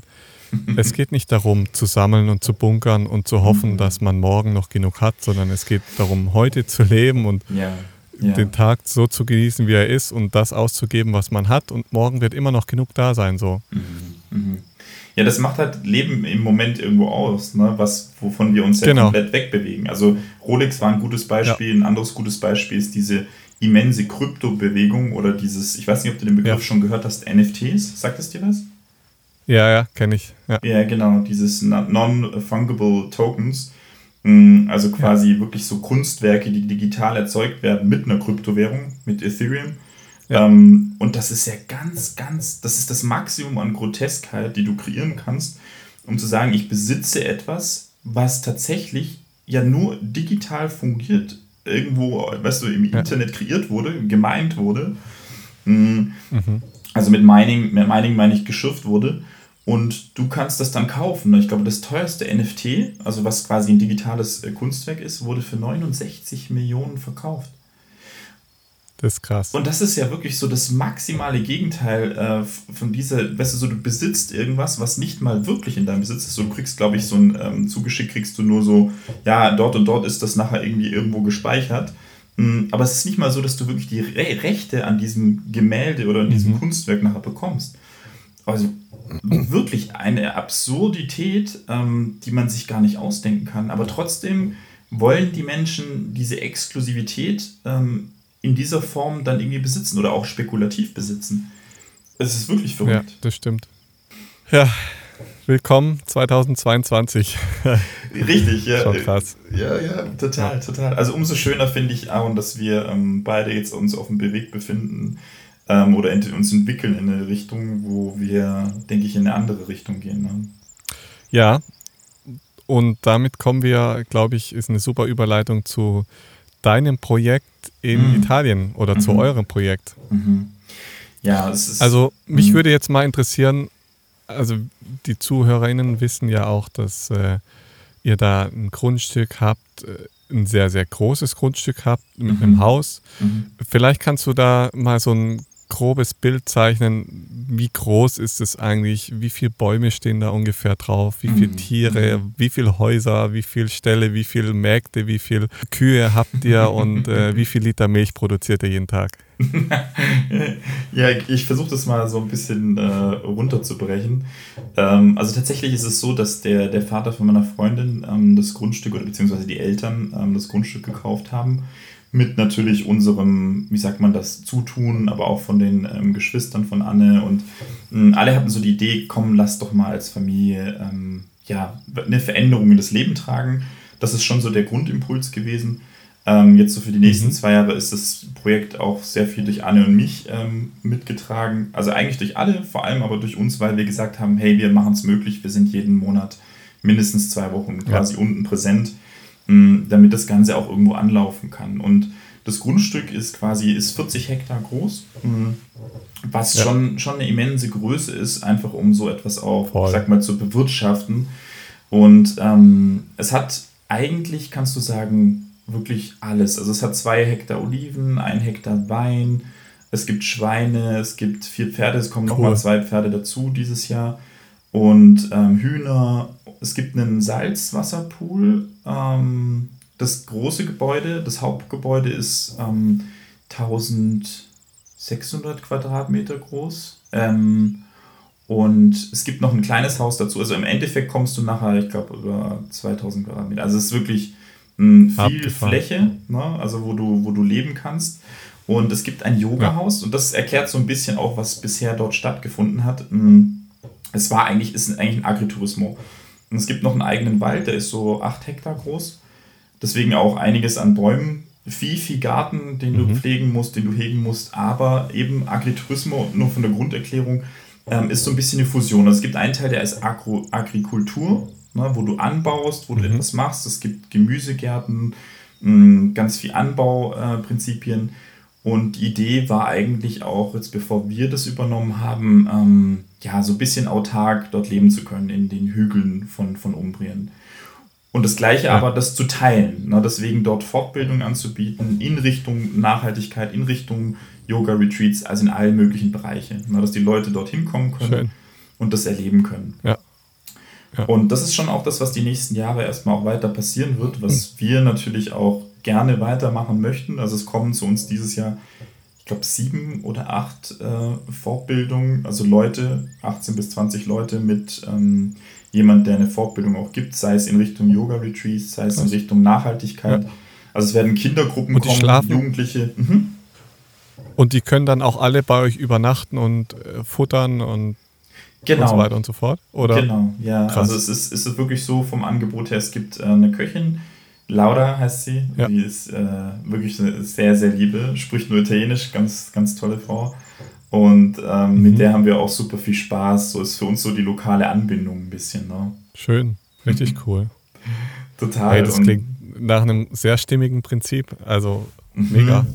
es geht nicht darum zu sammeln und zu bunkern und zu hoffen, mhm. dass man morgen noch genug hat, sondern es geht darum, heute zu leben und ja, ja. den Tag so zu genießen, wie er ist und das auszugeben, was man hat. Und morgen wird immer noch genug da sein. So. Mhm. Mhm. Ja, das macht halt Leben im Moment irgendwo aus, ne? was, wovon wir uns ja genau. komplett wegbewegen. Also Rolex war ein gutes Beispiel, ja. ein anderes gutes Beispiel ist diese immense Kryptobewegung oder dieses, ich weiß nicht, ob du den Begriff ja. schon gehört hast, NFTs. Sagt es dir was? Ja, ja, kenne ich. Ja. ja, genau, dieses Non-Fungible Tokens. Mm, also quasi ja. wirklich so Kunstwerke, die digital erzeugt werden mit einer Kryptowährung, mit Ethereum. Ja. Ähm, und das ist ja ganz, ganz, das ist das Maximum an Groteskheit, die du kreieren kannst, um zu sagen, ich besitze etwas, was tatsächlich ja nur digital fungiert, irgendwo, weißt du, im ja. Internet kreiert wurde, gemeint wurde. Mhm. Mhm. Also mit Mining, mit Mining meine ich geschürft wurde. und du kannst das dann kaufen. Ich glaube, das teuerste NFT, also was quasi ein digitales äh, Kunstwerk ist, wurde für 69 Millionen verkauft. Das ist krass. Und das ist ja wirklich so das maximale Gegenteil äh, von dieser, weißt du, so du besitzt irgendwas, was nicht mal wirklich in deinem Besitz ist. So, du kriegst, glaube ich, so ein ähm, zugeschickt, kriegst du nur so, ja, dort und dort ist das nachher irgendwie irgendwo gespeichert. Mhm, aber es ist nicht mal so, dass du wirklich die Re Rechte an diesem Gemälde oder an diesem mhm. Kunstwerk nachher bekommst. Also wirklich eine Absurdität, ähm, die man sich gar nicht ausdenken kann. Aber trotzdem wollen die Menschen diese Exklusivität ähm, in dieser Form dann irgendwie besitzen oder auch spekulativ besitzen. Es ist wirklich verrückt. Ja, das stimmt. Ja, willkommen 2022. *laughs* Richtig, ja. Schon krass. Ja, ja, total, ja. total. Also umso schöner finde ich, Aaron, dass wir ähm, beide jetzt uns auf dem Weg befinden ähm, oder uns entwickeln in eine Richtung, wo wir, denke ich, in eine andere Richtung gehen. Ne? Ja, und damit kommen wir, glaube ich, ist eine super Überleitung zu deinem Projekt in mhm. Italien oder mhm. zu eurem Projekt. Mhm. Ja, es ist. Also, mich mhm. würde jetzt mal interessieren, also die ZuhörerInnen wissen ja auch, dass äh, ihr da ein Grundstück habt, äh, ein sehr, sehr großes Grundstück habt mit einem mhm. Haus. Mhm. Vielleicht kannst du da mal so ein grobes Bild zeichnen, wie groß ist es eigentlich, wie viele Bäume stehen da ungefähr drauf, wie viele mhm. Tiere, mhm. wie viele Häuser, wie viele Ställe, wie viele Märkte, wie viele Kühe habt ihr *laughs* und äh, wie viel Liter Milch produziert ihr jeden Tag? *laughs* ja, ich versuche das mal so ein bisschen äh, runterzubrechen. Ähm, also tatsächlich ist es so, dass der, der Vater von meiner Freundin ähm, das Grundstück oder beziehungsweise die Eltern ähm, das Grundstück gekauft haben mit natürlich unserem, wie sagt man das, Zutun, aber auch von den ähm, Geschwistern von Anne. Und ähm, alle hatten so die Idee, komm, lass doch mal als Familie ähm, ja, eine Veränderung in das Leben tragen. Das ist schon so der Grundimpuls gewesen. Ähm, jetzt so für die nächsten mhm. zwei Jahre ist das Projekt auch sehr viel durch Anne und mich ähm, mitgetragen. Also eigentlich durch alle, vor allem aber durch uns, weil wir gesagt haben, hey, wir machen es möglich, wir sind jeden Monat mindestens zwei Wochen quasi ja. unten präsent damit das Ganze auch irgendwo anlaufen kann. Und das Grundstück ist quasi ist 40 Hektar groß, was ja. schon, schon eine immense Größe ist, einfach um so etwas auch, Voll. sag mal, zu bewirtschaften. Und ähm, es hat eigentlich, kannst du sagen, wirklich alles. Also es hat zwei Hektar Oliven, ein Hektar Wein, es gibt Schweine, es gibt vier Pferde, es kommen cool. nochmal zwei Pferde dazu dieses Jahr und ähm, Hühner. Es gibt einen Salzwasserpool. Ähm, das große Gebäude, das Hauptgebäude ist ähm, 1600 Quadratmeter groß. Ähm, und es gibt noch ein kleines Haus dazu. Also im Endeffekt kommst du nachher, ich glaube, über 2000 Quadratmeter. Also es ist wirklich mh, viel Abgefahren. Fläche, ne? also wo du, wo du leben kannst. Und es gibt ein Yoga-Haus ja. und das erklärt so ein bisschen auch, was bisher dort stattgefunden hat. Mh, es war eigentlich, ist eigentlich ein Agritourismo. Und es gibt noch einen eigenen Wald, der ist so 8 Hektar groß. Deswegen auch einiges an Bäumen. Vieh, Viehgarten, den mhm. du pflegen musst, den du hegen musst. Aber eben Agritourismo, nur von der Grunderklärung, ähm, ist so ein bisschen eine Fusion. Also es gibt einen Teil, der ist Agro Agrikultur, ne, wo du anbaust, wo mhm. du etwas machst. Es gibt Gemüsegärten, mh, mm, ganz viel Anbauprinzipien. Äh, und die Idee war eigentlich auch, jetzt bevor wir das übernommen haben, ähm, ja, so ein bisschen autark dort leben zu können in den Hügeln von, von Umbrien. Und das Gleiche ja. aber, das zu teilen. Ne? Deswegen dort Fortbildung anzubieten in Richtung Nachhaltigkeit, in Richtung Yoga-Retreats, also in allen möglichen Bereichen. Ne? Dass die Leute dorthin kommen können Schön. und das erleben können. Ja. ja. Und das ist schon auch das, was die nächsten Jahre erstmal auch weiter passieren wird, was wir natürlich auch gerne weitermachen möchten. Also es kommen zu uns dieses Jahr, glaube, sieben oder acht äh, Fortbildungen, also Leute, 18 bis 20 Leute mit ähm, jemand, der eine Fortbildung auch gibt, sei es in Richtung Yoga-Retreats, sei es in Richtung Nachhaltigkeit. Ja. Also es werden Kindergruppen und die kommen, schlafen. Jugendliche. Mhm. Und die können dann auch alle bei euch übernachten und äh, futtern und, genau. und so weiter und so fort? Oder? Genau, ja. Krass. Also es ist, es ist wirklich so vom Angebot her, es gibt äh, eine Köchin, Laura heißt sie. Ja. Die ist äh, wirklich eine sehr, sehr liebe, spricht nur Italienisch, ganz, ganz tolle Frau. Und ähm, mhm. mit der haben wir auch super viel Spaß. So ist für uns so die lokale Anbindung ein bisschen. Ne? Schön, richtig *laughs* cool. Total. Hey, das klingt nach einem sehr stimmigen Prinzip. Also mhm. mega.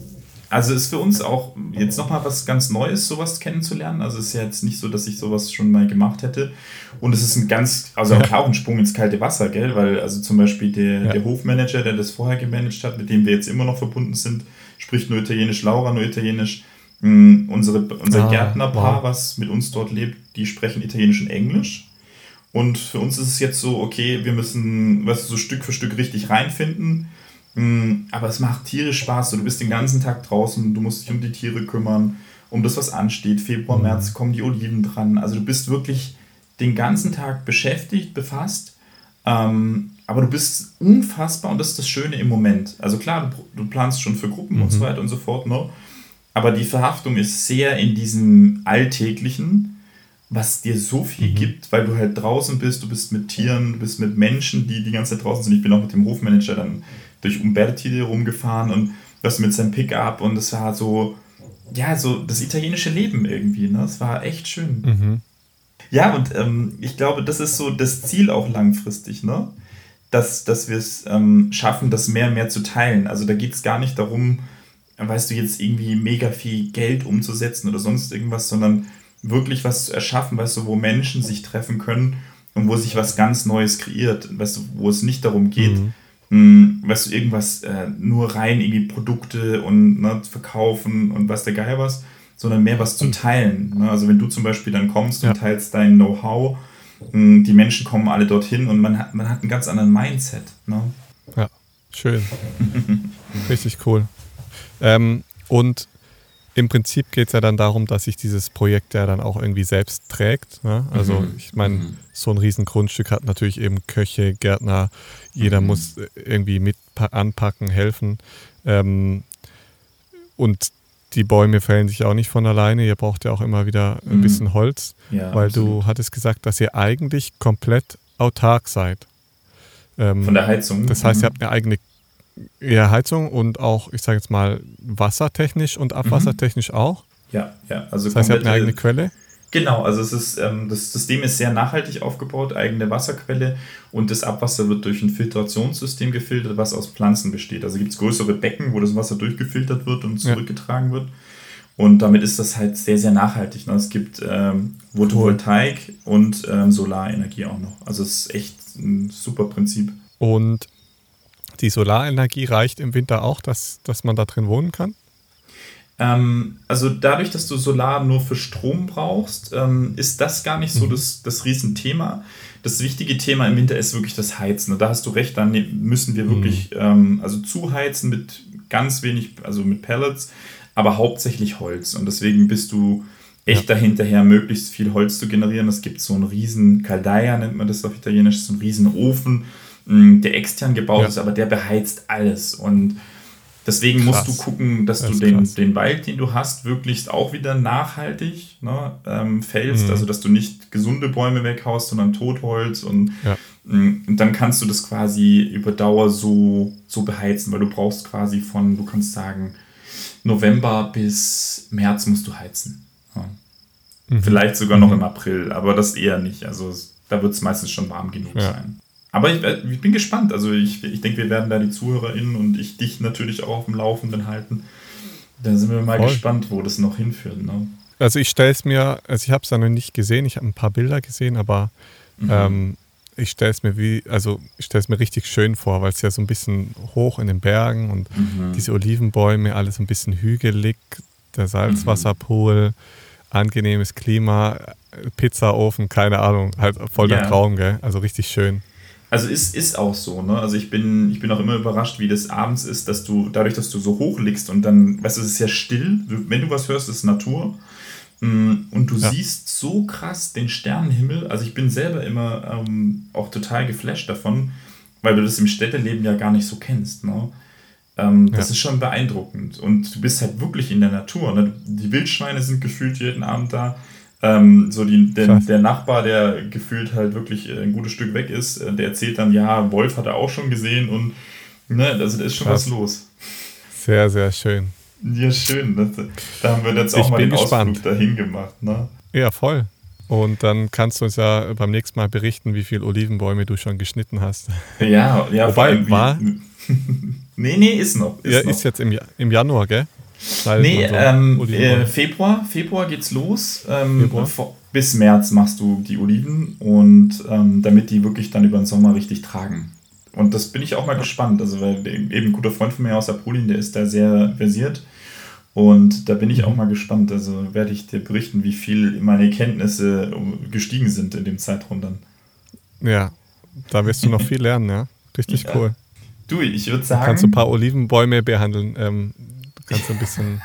Also ist für uns auch jetzt nochmal was ganz Neues, sowas kennenzulernen. Also es ist ja jetzt nicht so, dass ich sowas schon mal gemacht hätte. Und es ist ein ganz, also auch, ein Sprung ins kalte Wasser, gell? Weil also zum Beispiel der, ja. der Hofmanager, der das vorher gemanagt hat, mit dem wir jetzt immer noch verbunden sind, spricht nur Italienisch, Laura nur Italienisch. Mhm, unsere, unser ah, Gärtnerpaar, wow. was mit uns dort lebt, die sprechen Italienisch und Englisch. Und für uns ist es jetzt so, okay, wir müssen, was so Stück für Stück richtig reinfinden. Mm, aber es macht tierisch Spaß. Du bist den ganzen Tag draußen, du musst dich um die Tiere kümmern, um das, was ansteht. Februar, mhm. März kommen die Oliven dran. Also du bist wirklich den ganzen Tag beschäftigt, befasst. Ähm, aber du bist unfassbar und das ist das Schöne im Moment. Also klar, du, du planst schon für Gruppen mhm. und so weiter und so fort, ne? aber die Verhaftung ist sehr in diesem Alltäglichen, was dir so viel mhm. gibt, weil du halt draußen bist, du bist mit Tieren, du bist mit Menschen, die die ganze Zeit draußen sind. Ich bin auch mit dem Hofmanager dann durch Umberti rumgefahren und das mit seinem Pickup und es war so, ja, so das italienische Leben irgendwie, ne? Es war echt schön. Mhm. Ja, und ähm, ich glaube, das ist so das Ziel auch langfristig, ne? Dass, dass wir es ähm, schaffen, das mehr und mehr zu teilen. Also da geht es gar nicht darum, weißt du, jetzt irgendwie mega viel Geld umzusetzen oder sonst irgendwas, sondern wirklich was zu erschaffen, weißt du, wo Menschen sich treffen können und wo sich was ganz Neues kreiert, weißt du, wo es nicht darum geht, mhm mh, hm, weißt du, irgendwas äh, nur rein irgendwie Produkte und ne, verkaufen und was der Geil was, sondern mehr was zu hm. teilen. Ne? Also wenn du zum Beispiel dann kommst ja. und teilst dein Know-how, hm, die Menschen kommen alle dorthin und man hat, man hat einen ganz anderen Mindset. Ne? Ja, schön. *laughs* Richtig cool. Ähm, und im Prinzip geht es ja dann darum, dass sich dieses Projekt ja dann auch irgendwie selbst trägt. Ne? Also mhm. ich meine, mhm. so ein Riesengrundstück hat natürlich eben Köche, Gärtner, jeder mhm. muss irgendwie mit anpacken, helfen. Ähm, und die Bäume fällen sich auch nicht von alleine. Ihr braucht ja auch immer wieder ein mhm. bisschen Holz, ja, weil absolut. du hattest gesagt, dass ihr eigentlich komplett autark seid. Ähm, von der Heizung. Das heißt, ihr mhm. habt eine eigene ja, Heizung und auch, ich sage jetzt mal, wassertechnisch und abwassertechnisch mhm. auch. Ja, ja. Also das heißt, ihr habt eine eigene Quelle? Genau, also es ist, ähm, das System ist sehr nachhaltig aufgebaut, eigene Wasserquelle und das Abwasser wird durch ein Filtrationssystem gefiltert, was aus Pflanzen besteht. Also gibt es größere Becken, wo das Wasser durchgefiltert wird und zurückgetragen ja. wird. Und damit ist das halt sehr, sehr nachhaltig. Ne? Es gibt ähm, Photovoltaik cool. und ähm, Solarenergie auch noch. Also es ist echt ein super Prinzip. Und die Solarenergie reicht im Winter auch, dass, dass man da drin wohnen kann? Ähm, also dadurch, dass du Solar nur für Strom brauchst, ähm, ist das gar nicht so mhm. das, das Riesenthema. Das wichtige Thema im Winter ist wirklich das Heizen. Und da hast du recht, dann ne, müssen wir wirklich mhm. ähm, also zuheizen mit ganz wenig, also mit Pellets, aber hauptsächlich Holz. Und deswegen bist du echt ja. dahinterher, möglichst viel Holz zu generieren. Es gibt so einen riesen Caldaia, nennt man das auf Italienisch, so einen riesen Ofen, der extern gebaut ja. ist, aber der beheizt alles. Und Deswegen krass. musst du gucken, dass das du den, den Wald, den du hast, wirklich auch wieder nachhaltig ne, ähm, fällst. Mhm. Also, dass du nicht gesunde Bäume weghaust, sondern Totholz. Und, ja. Und dann kannst du das quasi über Dauer so, so beheizen, weil du brauchst quasi von, du kannst sagen, November bis März musst du heizen. Ja. Mhm. Vielleicht sogar noch mhm. im April, aber das eher nicht. Also, da wird es meistens schon warm genug ja. sein. Aber ich, äh, ich, bin gespannt. Also ich, ich denke, wir werden da die ZuhörerInnen und ich dich natürlich auch auf dem Laufenden halten. Da sind wir mal Voll. gespannt, wo das noch hinführt. Ne? Also ich stelle es mir, also ich habe es da noch nicht gesehen, ich habe ein paar Bilder gesehen, aber mhm. ähm, ich stelle es mir wie, also ich stelle es mir richtig schön vor, weil es ja so ein bisschen hoch in den Bergen und mhm. diese Olivenbäume, alles ein bisschen hügelig, der Salzwasserpool, mhm. angenehmes Klima, Pizzaofen, keine Ahnung, halt voll der ja. Traum, gell? Also richtig schön. Also ist, ist auch so, ne? Also ich bin, ich bin auch immer überrascht, wie das abends ist, dass du, dadurch, dass du so hoch liegst und dann, weißt du, es ist ja still, wenn du was hörst, ist Natur. Mm, und du ja. siehst so krass den Sternenhimmel. Also ich bin selber immer ähm, auch total geflasht davon, weil du das im Städteleben ja gar nicht so kennst. Ne? Ähm, ja. Das ist schon beeindruckend. Und du bist halt wirklich in der Natur. Ne? Die Wildschweine sind gefühlt jeden Abend da. Ähm, so die, der, der, Nachbar, der gefühlt halt wirklich äh, ein gutes Stück weg ist, äh, der erzählt dann, ja, Wolf hat er auch schon gesehen und ne, also da ist schon Krass. was los. Sehr, sehr schön. Ja, schön. Das, da haben wir jetzt auch ich mal den gespannt. Ausflug dahin gemacht. Ne? Ja, voll. Und dann kannst du uns ja beim nächsten Mal berichten, wie viele Olivenbäume du schon geschnitten hast. Ja, ja. Wobei, war... *laughs* nee, nee, ist noch. Ist ja, noch. ist jetzt im, im Januar, gell? Nee, so ähm, äh, Februar, Februar geht's los. Ähm, Februar? Bis März machst du die Oliven und ähm, damit die wirklich dann über den Sommer richtig tragen. Und das bin ich auch mal gespannt. Also, weil eben ein guter Freund von mir aus Apulien, der ist da sehr versiert. Und da bin ich auch mal gespannt. Also werde ich dir berichten, wie viel meine Kenntnisse gestiegen sind in dem Zeitraum dann. Ja, da wirst du noch viel lernen, ja. Richtig ja. cool. Du, ich würde sagen. Du kannst ein paar Olivenbäume behandeln. Ähm, du kannst ein bisschen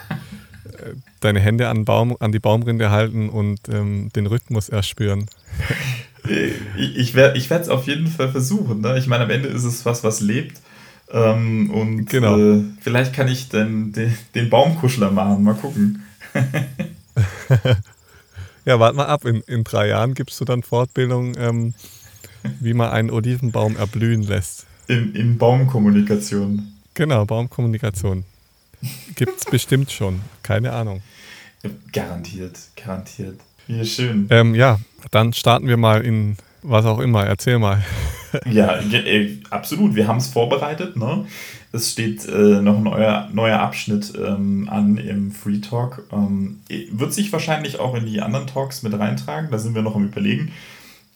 äh, deine Hände an, Baum, an die Baumrinde halten und ähm, den Rhythmus erspüren. *laughs* ich ich werde es auf jeden Fall versuchen. Ne? Ich meine, am Ende ist es was, was lebt. Ähm, und genau. äh, vielleicht kann ich dann den, den Baumkuschler machen. Mal gucken. *laughs* ja, warte mal ab. In, in drei Jahren gibst du dann Fortbildung, ähm, wie man einen Olivenbaum erblühen lässt. In, in Baumkommunikation. Genau, Baumkommunikation. Gibt es bestimmt schon. Keine Ahnung. Garantiert, garantiert. Wie schön. Ähm, ja, dann starten wir mal in was auch immer. Erzähl mal. *laughs* ja, äh, absolut. Wir haben es vorbereitet. Ne? Es steht äh, noch ein neuer, neuer Abschnitt ähm, an im Free Talk. Ähm, wird sich wahrscheinlich auch in die anderen Talks mit reintragen. Da sind wir noch am Überlegen.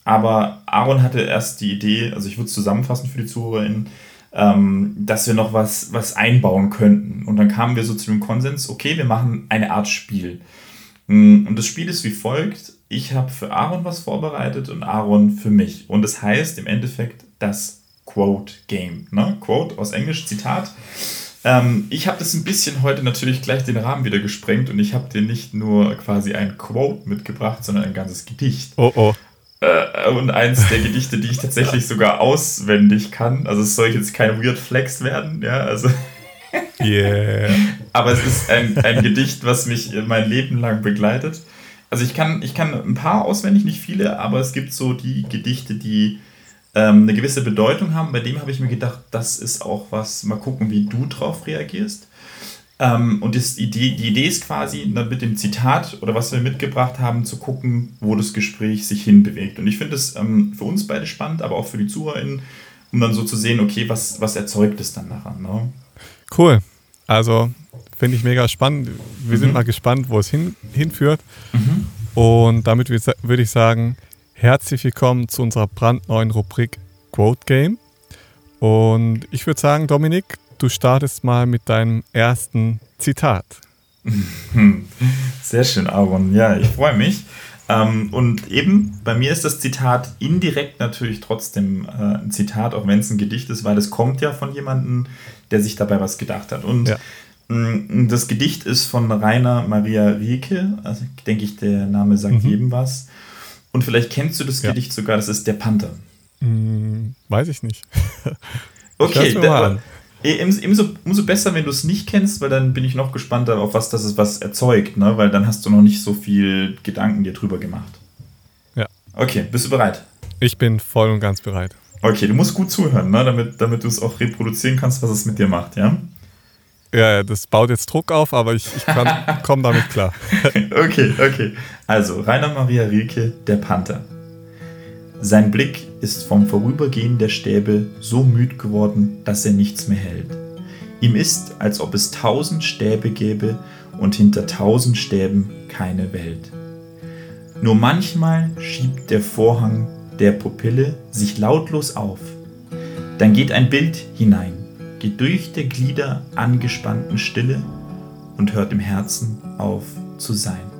Aber Aaron hatte erst die Idee, also ich würde es zusammenfassen für die ZuhörerInnen, ähm, dass wir noch was, was einbauen könnten. Und dann kamen wir so zu dem Konsens, okay, wir machen eine Art Spiel. Mm, und das Spiel ist wie folgt. Ich habe für Aaron was vorbereitet und Aaron für mich. Und es das heißt im Endeffekt das Quote Game. Ne? Quote aus Englisch, Zitat. Ähm, ich habe das ein bisschen heute natürlich gleich den Rahmen wieder gesprengt und ich habe dir nicht nur quasi ein Quote mitgebracht, sondern ein ganzes Gedicht. Oh oh. Äh, und eins der Gedichte, die ich tatsächlich sogar auswendig kann. Also es soll jetzt kein Weird Flex werden, ja, also. Yeah. *laughs* Aber es ist ein, ein Gedicht, was mich mein Leben lang begleitet. Also ich kann, ich kann ein paar auswendig, nicht viele, aber es gibt so die Gedichte, die ähm, eine gewisse Bedeutung haben. Bei dem habe ich mir gedacht, das ist auch was, mal gucken, wie du drauf reagierst. Ähm, und das Idee, die Idee ist quasi, mit dem Zitat oder was wir mitgebracht haben, zu gucken, wo das Gespräch sich hinbewegt. Und ich finde es ähm, für uns beide spannend, aber auch für die ZuhörerInnen, um dann so zu sehen, okay, was, was erzeugt es dann daran. Ne? Cool. Also finde ich mega spannend. Wir mhm. sind mal gespannt, wo es hin, hinführt. Mhm. Und damit würde ich sagen, herzlich willkommen zu unserer brandneuen Rubrik Quote Game. Und ich würde sagen, Dominik, du startest mal mit deinem ersten Zitat. Sehr schön, Aaron. Ja, ich freue mich. Ähm, und eben, bei mir ist das Zitat indirekt natürlich trotzdem äh, ein Zitat, auch wenn es ein Gedicht ist, weil es kommt ja von jemandem, der sich dabei was gedacht hat. Und ja. mh, das Gedicht ist von Rainer Maria Rieke, also denke ich, der Name sagt mhm. jedem was. Und vielleicht kennst du das ja. Gedicht sogar, das ist Der Panther. Hm, weiß ich nicht. *laughs* okay, der, Umso, umso besser, wenn du es nicht kennst, weil dann bin ich noch gespannt darauf, was das ist, was erzeugt, ne? weil dann hast du noch nicht so viel Gedanken dir drüber gemacht. Ja. Okay, bist du bereit? Ich bin voll und ganz bereit. Okay, du musst gut zuhören, ne? damit, damit du es auch reproduzieren kannst, was es mit dir macht, ja? Ja, das baut jetzt Druck auf, aber ich, ich *laughs* komme damit klar. okay, okay. Also, Rainer Maria Rilke, der Panther. Sein Blick ist vom Vorübergehen der Stäbe so müd geworden, dass er nichts mehr hält. Ihm ist, als ob es tausend Stäbe gäbe und hinter tausend Stäben keine Welt. Nur manchmal schiebt der Vorhang der Pupille sich lautlos auf. Dann geht ein Bild hinein, geht durch der Glieder angespannten Stille und hört im Herzen auf zu sein.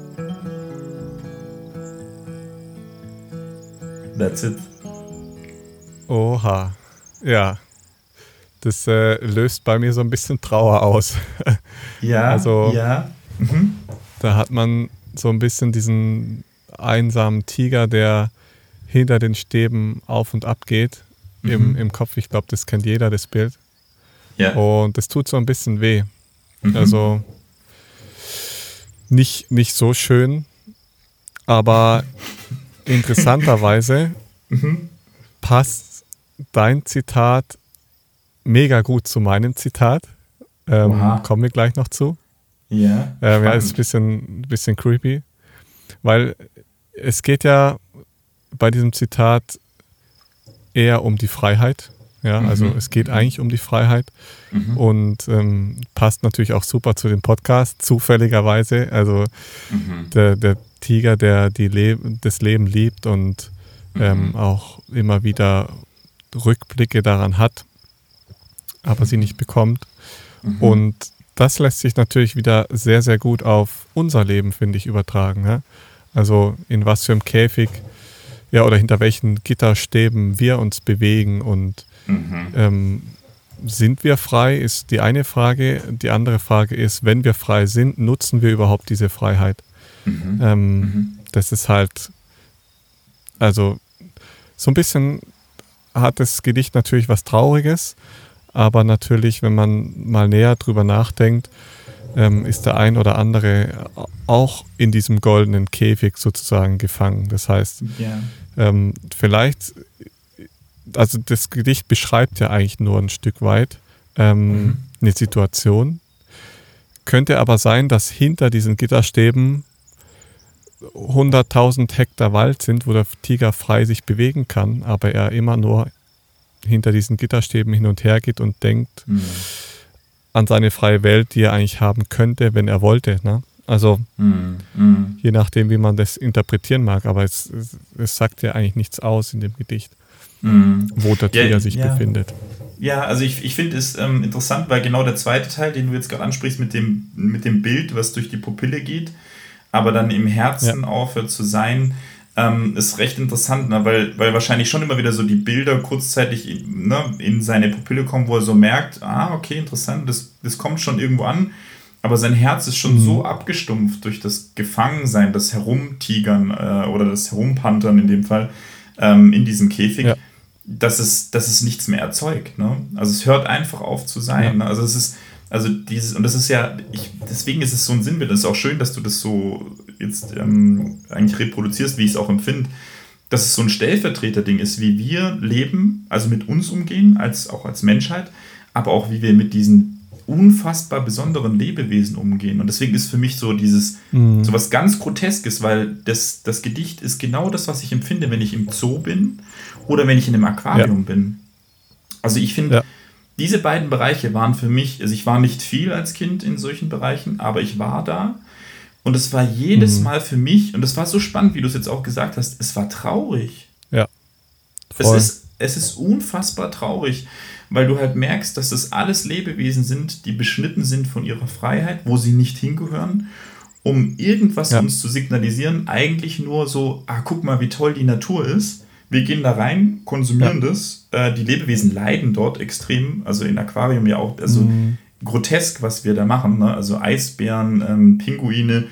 That's it. Oha. Ja. Das äh, löst bei mir so ein bisschen Trauer aus. *laughs* ja. Also, ja. Mhm. Da hat man so ein bisschen diesen einsamen Tiger, der hinter den Stäben auf und ab geht mhm. im, im Kopf. Ich glaube, das kennt jeder, das Bild. Ja. Und das tut so ein bisschen weh. Mhm. Also nicht, nicht so schön, aber *laughs* interessanterweise mhm. passt dein Zitat mega gut zu meinem Zitat. Ähm, kommen wir gleich noch zu. Ja. Ähm, ja, ist ein bisschen, bisschen creepy. Weil es geht ja bei diesem Zitat eher um die Freiheit. Ja, also Mhm. es geht eigentlich um die Freiheit Mhm. und ähm, passt natürlich auch super zu dem Podcast, zufälligerweise. Also Mhm. der, der Tiger, der die Le das Leben liebt und ähm, Mhm. auch immer wieder Rückblicke daran hat, aber sie nicht bekommt. Mhm. Und das lässt sich natürlich wieder sehr, sehr gut auf unser Leben, finde ich, übertragen. Ja? Also in was für einem Käfig, ja, oder hinter welchen Gitterstäben wir uns bewegen und Mhm. ähm, sind wir frei, ist die eine Frage. Die andere Frage ist, wenn wir frei sind, nutzen wir überhaupt diese Freiheit? Mhm. Ähm, Mhm. Das ist halt, also so ein bisschen hat das Gedicht natürlich was Trauriges, aber natürlich, wenn man mal näher drüber nachdenkt, ähm, ist der ein oder andere auch in diesem goldenen Käfig sozusagen gefangen. Das heißt, Ja. ähm, vielleicht, also das Gedicht beschreibt ja eigentlich nur ein Stück weit ähm, Mhm. eine Situation. Könnte aber sein, dass hinter diesen Gitterstäben 100.000 Hektar Wald sind, wo der Tiger frei sich bewegen kann, aber er immer nur hinter diesen Gitterstäben hin und her geht und denkt Mhm. an seine freie Welt, die er eigentlich haben könnte, wenn er wollte. Ne? Also Mhm. Mhm. je nachdem, wie man das interpretieren mag, aber es, es, sagt ja eigentlich nichts aus in dem Gedicht, Mhm. wo der Ja, Tiger sich ja. befindet. Ja, also ich, ich finde es ähm, interessant, weil genau der zweite Teil, den du jetzt gerade ansprichst, mit dem, mit dem Bild, was durch die Pupille geht, aber dann im Herzen aufhört zu sein, ähm, ist recht interessant, ne? weil, weil wahrscheinlich schon immer wieder so die Bilder kurzzeitig in, ne, in seine Pupille kommen, wo er so merkt, ah, okay, interessant, das, das kommt schon irgendwo an, aber sein Herz ist schon Mhm. so abgestumpft durch das Gefangensein, das Herumtigern äh, oder das Herumpantern in dem Fall ähm, in diesem Käfig, Ja. dass, es, dass es nichts mehr erzeugt. Ne? Also es hört einfach auf zu sein. Ja. Ne? Also es ist, also dieses, und das ist ja, ich, deswegen ist es so ein Sinnbild. Es ist auch schön, dass du das so jetzt ähm, eigentlich reproduzierst, wie ich es auch empfinde, dass es so ein Stellvertreterding ist, wie wir leben, also mit uns umgehen, als auch als Menschheit, aber auch wie wir mit diesen unfassbar besonderen Lebewesen umgehen. Und deswegen ist für mich so dieses, Mhm. so was ganz Groteskes, weil das, das Gedicht ist genau das, was ich empfinde, wenn ich im Zoo bin oder wenn ich in einem Aquarium bin. Also ich finde, Ja. Diese beiden Bereiche waren für mich, also ich war nicht viel als Kind in solchen Bereichen, aber ich war da. Und es war jedes Mhm. Mal für mich, und es war so spannend, wie du es jetzt auch gesagt hast, es war traurig. Ja. Es ist, es ist unfassbar traurig, weil du halt merkst, dass das alles Lebewesen sind, die beschnitten sind von ihrer Freiheit, wo sie nicht hingehören, um irgendwas Ja. uns zu signalisieren, eigentlich nur so, ah, guck mal, wie toll die Natur ist. Wir gehen da rein, konsumieren das. Äh, die Lebewesen leiden dort extrem, also in Aquarium ja auch, also Mhm. grotesk, was wir da machen. Ne? Also Eisbären, ähm, Pinguine,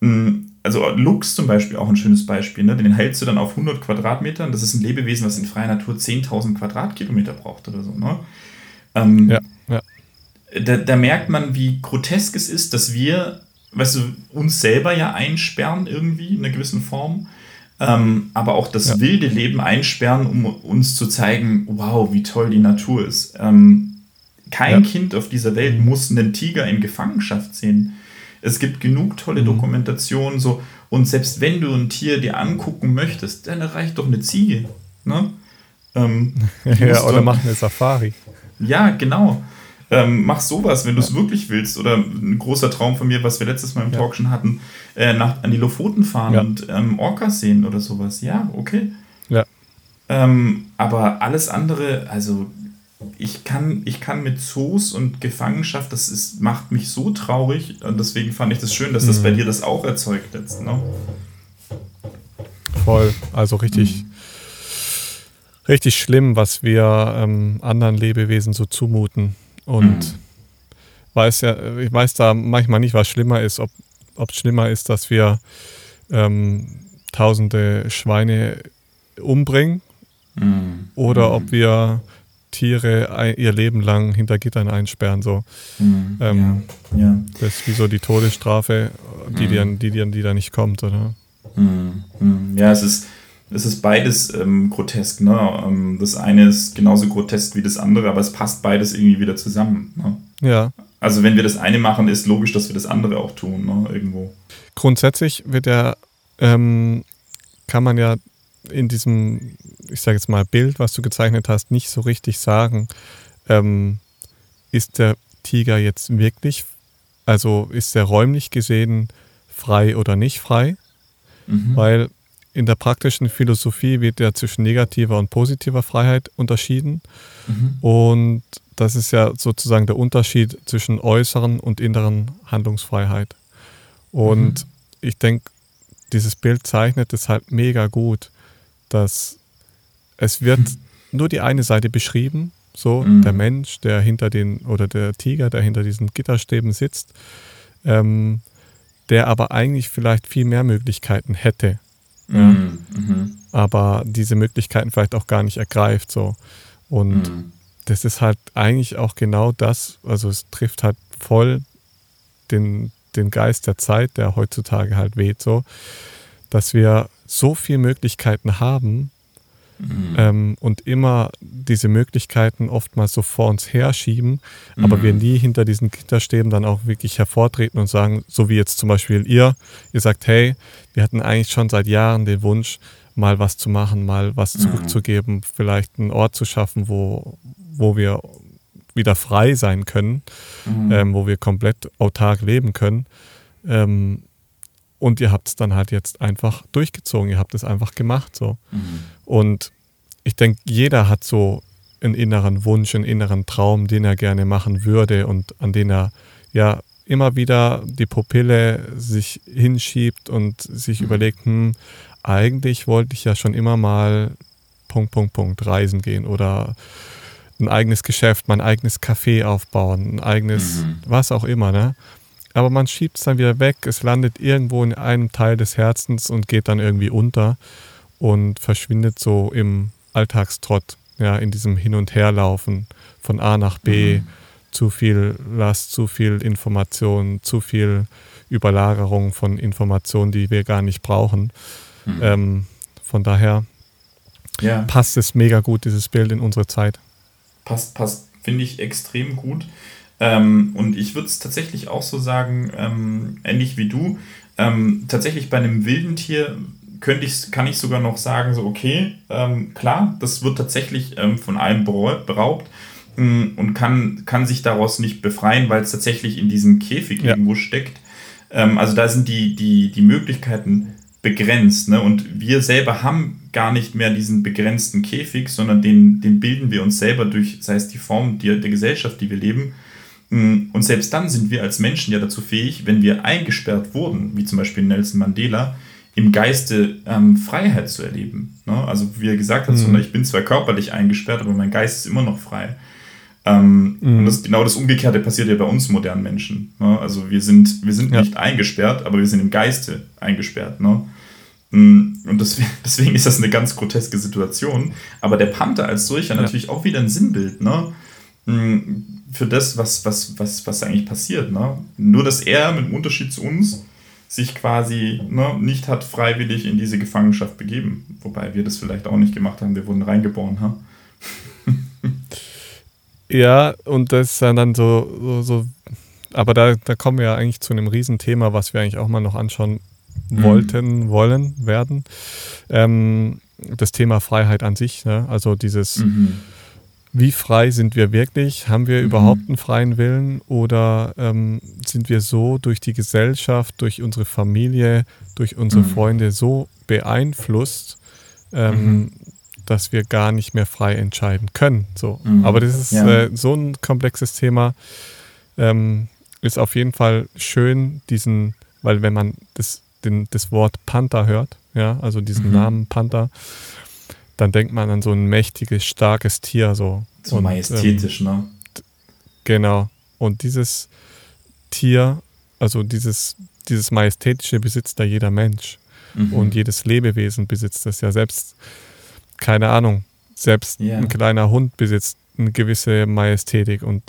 mh, also Luchs zum Beispiel auch ein schönes Beispiel. Ne? Den hältst du dann auf 100 Quadratmetern. Das ist ein Lebewesen, was in freier Natur 10.000 Quadratkilometer braucht oder so. Ne? Ähm, Ja, ja. da, da merkt man, wie grotesk es ist, dass wir, weißt du, uns selber ja einsperren irgendwie in einer gewissen Form. Ähm, aber auch das Ja. wilde Leben einsperren, um uns zu zeigen, wow, wie toll die Natur ist. Ähm, kein Ja. Kind auf dieser Welt muss einen Tiger in Gefangenschaft sehen. Es gibt genug tolle Mhm. Dokumentationen so und selbst wenn du ein Tier dir angucken möchtest, dann reicht doch eine Ziege. Ne? Ähm, *laughs* ja, oder machen eine Safari. ja, genau. Ähm, mach sowas, wenn du es wirklich willst. Oder ein großer Traum von mir, was wir letztes Mal im Ja. Talk schon hatten, äh, nach, an die Lofoten fahren Ja. und ähm, Orcas sehen oder sowas. Ja, okay. Ja. Ähm, aber alles andere, also ich kann, ich kann mit Zoos und Gefangenschaft, das ist, macht mich so traurig. Und deswegen fand ich das schön, dass das Mhm. bei dir das auch erzeugt jetzt. Ne? Voll. Also richtig, richtig schlimm, was wir ähm, anderen Lebewesen so zumuten. Und Mhm. weiß ja, ich weiß da manchmal nicht, was schlimmer ist, ob ob es schlimmer ist, dass wir ähm, tausende Schweine umbringen Mhm. oder Mhm. ob wir Tiere ihr Leben lang hinter Gittern einsperren. So. Mhm. Ähm, ja. ja. Das ist wie so die Todesstrafe, die, Mhm. dir, die, dir, die da nicht kommt, oder? Hm, hm. Ja, es ist, es ist beides ähm, grotesk. Ne? Ähm, das eine ist genauso grotesk wie das andere, aber es passt beides irgendwie wieder zusammen. Ne? Ja. Also wenn wir das eine machen, ist logisch, dass wir das andere auch tun, ne? irgendwo. Grundsätzlich wird ja, ähm, kann man ja in diesem ich sage jetzt mal, Bild, was du gezeichnet hast, nicht so richtig sagen, ähm, ist der Tiger jetzt wirklich, also ist er räumlich gesehen frei oder nicht frei? Mhm. Weil in der praktischen Philosophie wird ja zwischen negativer und positiver Freiheit unterschieden. Mhm. Und das ist ja sozusagen der Unterschied zwischen äußeren und inneren Handlungsfreiheit. Und mhm. ich denke, dieses Bild zeichnet es halt mega gut, dass es wird mhm. nur die eine Seite beschrieben, so mhm. der Mensch, der hinter den, oder der Tiger, der hinter diesen Gitterstäben sitzt, ähm, der aber eigentlich vielleicht viel mehr Möglichkeiten hätte. Ja? Mhm. mhm. Aber diese Möglichkeiten vielleicht auch gar nicht ergreift. So. Und mhm. das ist halt eigentlich auch genau das, also es trifft halt voll den, den Geist der Zeit, der heutzutage halt weht, so, dass wir so viele Möglichkeiten haben, Mhm. Ähm, und immer diese Möglichkeiten oftmals so vor uns herschieben, mhm. aber wir nie hinter diesen Gitterstäben dann auch wirklich hervortreten und sagen, so wie jetzt zum Beispiel ihr, ihr sagt, hey, wir hatten eigentlich schon seit Jahren den Wunsch, mal was zu machen, mal was mhm. zurückzugeben, vielleicht einen Ort zu schaffen, wo, wo wir wieder frei sein können, mhm. ähm, wo wir komplett autark leben können. Ähm, und ihr habt es dann halt jetzt einfach durchgezogen, ihr habt es einfach gemacht so. Mhm. Und ich denke, jeder hat so einen inneren Wunsch, einen inneren Traum, den er gerne machen würde und an den er ja immer wieder die Pupille sich hinsschiebt und sich mhm. überlegt, hm, eigentlich wollte ich ja schon immer mal Punkt, Punkt, Punkt reisen gehen oder ein eigenes Geschäft, mein eigenes Café aufbauen, ein eigenes, mhm. was auch immer, ne? Aber man schiebt es dann wieder weg, es landet irgendwo in einem Teil des Herzens und geht dann irgendwie unter und verschwindet so im Alltagstrott, ja, in diesem Hin- und Herlaufen von A nach B. Mhm. Zu viel Last, zu viel Information, zu viel Überlagerung von Informationen, die wir gar nicht brauchen. Mhm. Ähm, von daher ja. passt es mega gut, dieses Bild in unsere Zeit. Passt, passt, finde ich extrem gut. Ähm, und ich würde es tatsächlich auch so sagen, ähm, ähnlich wie du, ähm, tatsächlich bei einem wilden Tier könnte ich, kann ich sogar noch sagen, so okay, ähm, klar, das wird tatsächlich ähm, von allem beraubt ähm, und kann, kann sich daraus nicht befreien, weil es tatsächlich in diesem Käfig ja. irgendwo steckt. Ähm, also da sind die, die, die Möglichkeiten begrenzt. Ne? Und wir selber haben gar nicht mehr diesen begrenzten Käfig, sondern den, den bilden wir uns selber durch, sei es die Form der, der Gesellschaft, die wir leben. Mm, und selbst dann sind wir als Menschen ja dazu fähig, wenn wir eingesperrt wurden, wie zum Beispiel Nelson Mandela, im Geiste ähm, Freiheit zu erleben. Ne? Also wie er gesagt hat, mhm. so, ich bin zwar körperlich eingesperrt, aber mein Geist ist immer noch frei. Ähm, mhm. Und das, genau das Umgekehrte passiert ja bei uns modernen Menschen. Ne? Also wir sind, wir sind ja. nicht eingesperrt, aber wir sind im Geiste eingesperrt. Ne? Mm, und deswegen, *laughs* deswegen ist das eine ganz groteske Situation. Aber der Panther als solcher ja. natürlich auch wieder ein Sinnbild. Ne? Mm, für das, was, was, was, was eigentlich passiert. Ne? Nur, dass er mit dem Unterschied zu uns sich quasi ne, nicht hat freiwillig in diese Gefangenschaft begeben. Wobei wir das vielleicht auch nicht gemacht haben, wir wurden reingeboren haben. *laughs* ja, und das ist dann so, so, so, aber da, da kommen wir ja eigentlich zu einem Riesenthema, was wir eigentlich auch mal noch anschauen mhm. wollten, mhm. wollen, werden. Ähm, das Thema Freiheit an sich, ne? also dieses mhm wie frei sind wir wirklich? Haben wir mhm. überhaupt einen freien Willen oder ähm, sind wir so durch die Gesellschaft, durch unsere Familie, durch unsere mhm. Freunde so beeinflusst, ähm, mhm. dass wir gar nicht mehr frei entscheiden können? So. Mhm. Aber das ist ja. äh, so ein komplexes Thema. Ähm, ist auf jeden Fall schön, diesen, weil wenn man das, den, das Wort Panther hört, ja, also diesen mhm. Namen Panther, dann denkt man an so ein mächtiges, starkes Tier. So, so und, majestätisch, ähm, ne? Genau. Und dieses Tier, also dieses, dieses Majestätische besitzt da jeder Mensch. Mhm. Und jedes Lebewesen besitzt das ja selbst. Keine Ahnung. Selbst yeah. ein kleiner Hund besitzt eine gewisse Majestätik. Und